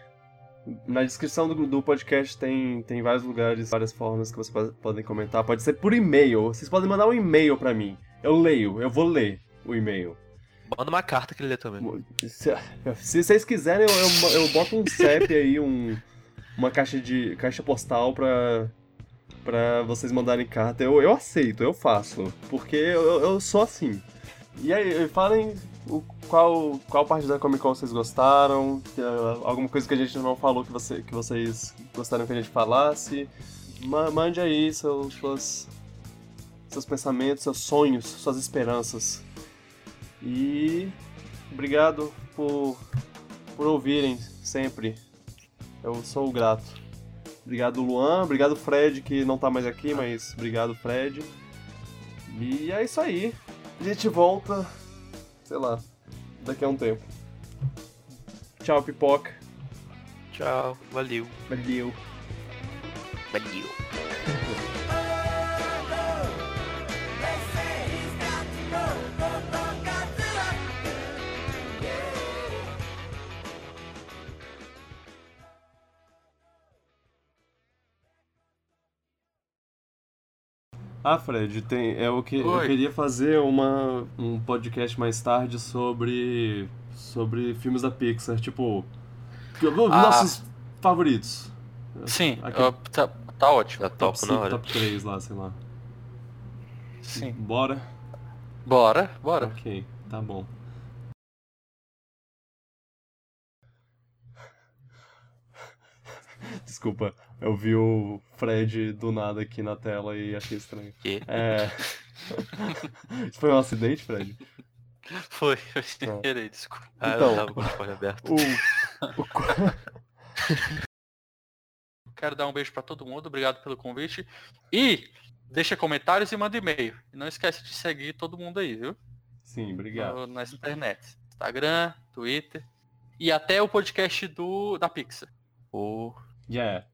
Na descrição do, do podcast tem, tem vários lugares, várias formas que vocês podem comentar. Pode ser por e-mail. Vocês podem mandar um e-mail para mim. Eu leio, eu vou ler o e-mail. Manda uma carta que ele lê também. Se, se vocês quiserem, eu, eu, eu, boto um CEP aí, um, uma caixa de caixa postal pra, pra vocês mandarem carta. Eu, eu aceito, eu faço. Porque eu, eu sou assim. E aí, falem o, qual, qual parte da Comic Con vocês gostaram, uh, alguma coisa que a gente não falou que, você, que vocês gostariam que a gente falasse. Ma mande aí seus, suas, seus pensamentos, seus sonhos, suas esperanças. E obrigado por, por ouvirem sempre. Eu sou grato. Obrigado, Luan. Obrigado, Fred, que não tá mais aqui, mas obrigado, Fred. E é isso aí. A gente volta, sei lá, daqui a um tempo. Tchau, pipoca. Tchau, valeu. Valeu. Valeu. Ah, Fred, tem, é o que eu queria fazer uma, um podcast mais tarde sobre sobre filmes da Pixar, tipo ah. nossos favoritos. Sim, Aqui, tá, tá ótimo. Tá top, top, 5, top 3 lá, sei lá. Sim. Bora? Bora, bora. Ok, tá bom. Desculpa, eu vi o Fred do nada aqui na tela e achei estranho. Que? É. foi um acidente, Fred? Foi, eu sem ah. querer, desculpa. Ah, então, eu tava com o aberto. O... o... Quero dar um beijo para todo mundo, obrigado pelo convite. E deixa comentários e manda e-mail. E não esquece de seguir todo mundo aí, viu? Sim, obrigado. No, nas internet. Instagram, Twitter. E até o podcast do da Pixar. O Yeah.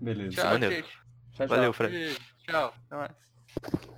Beleza. Tchau, gente. Tchau, Valeu, Fred. Tchau. Até mais.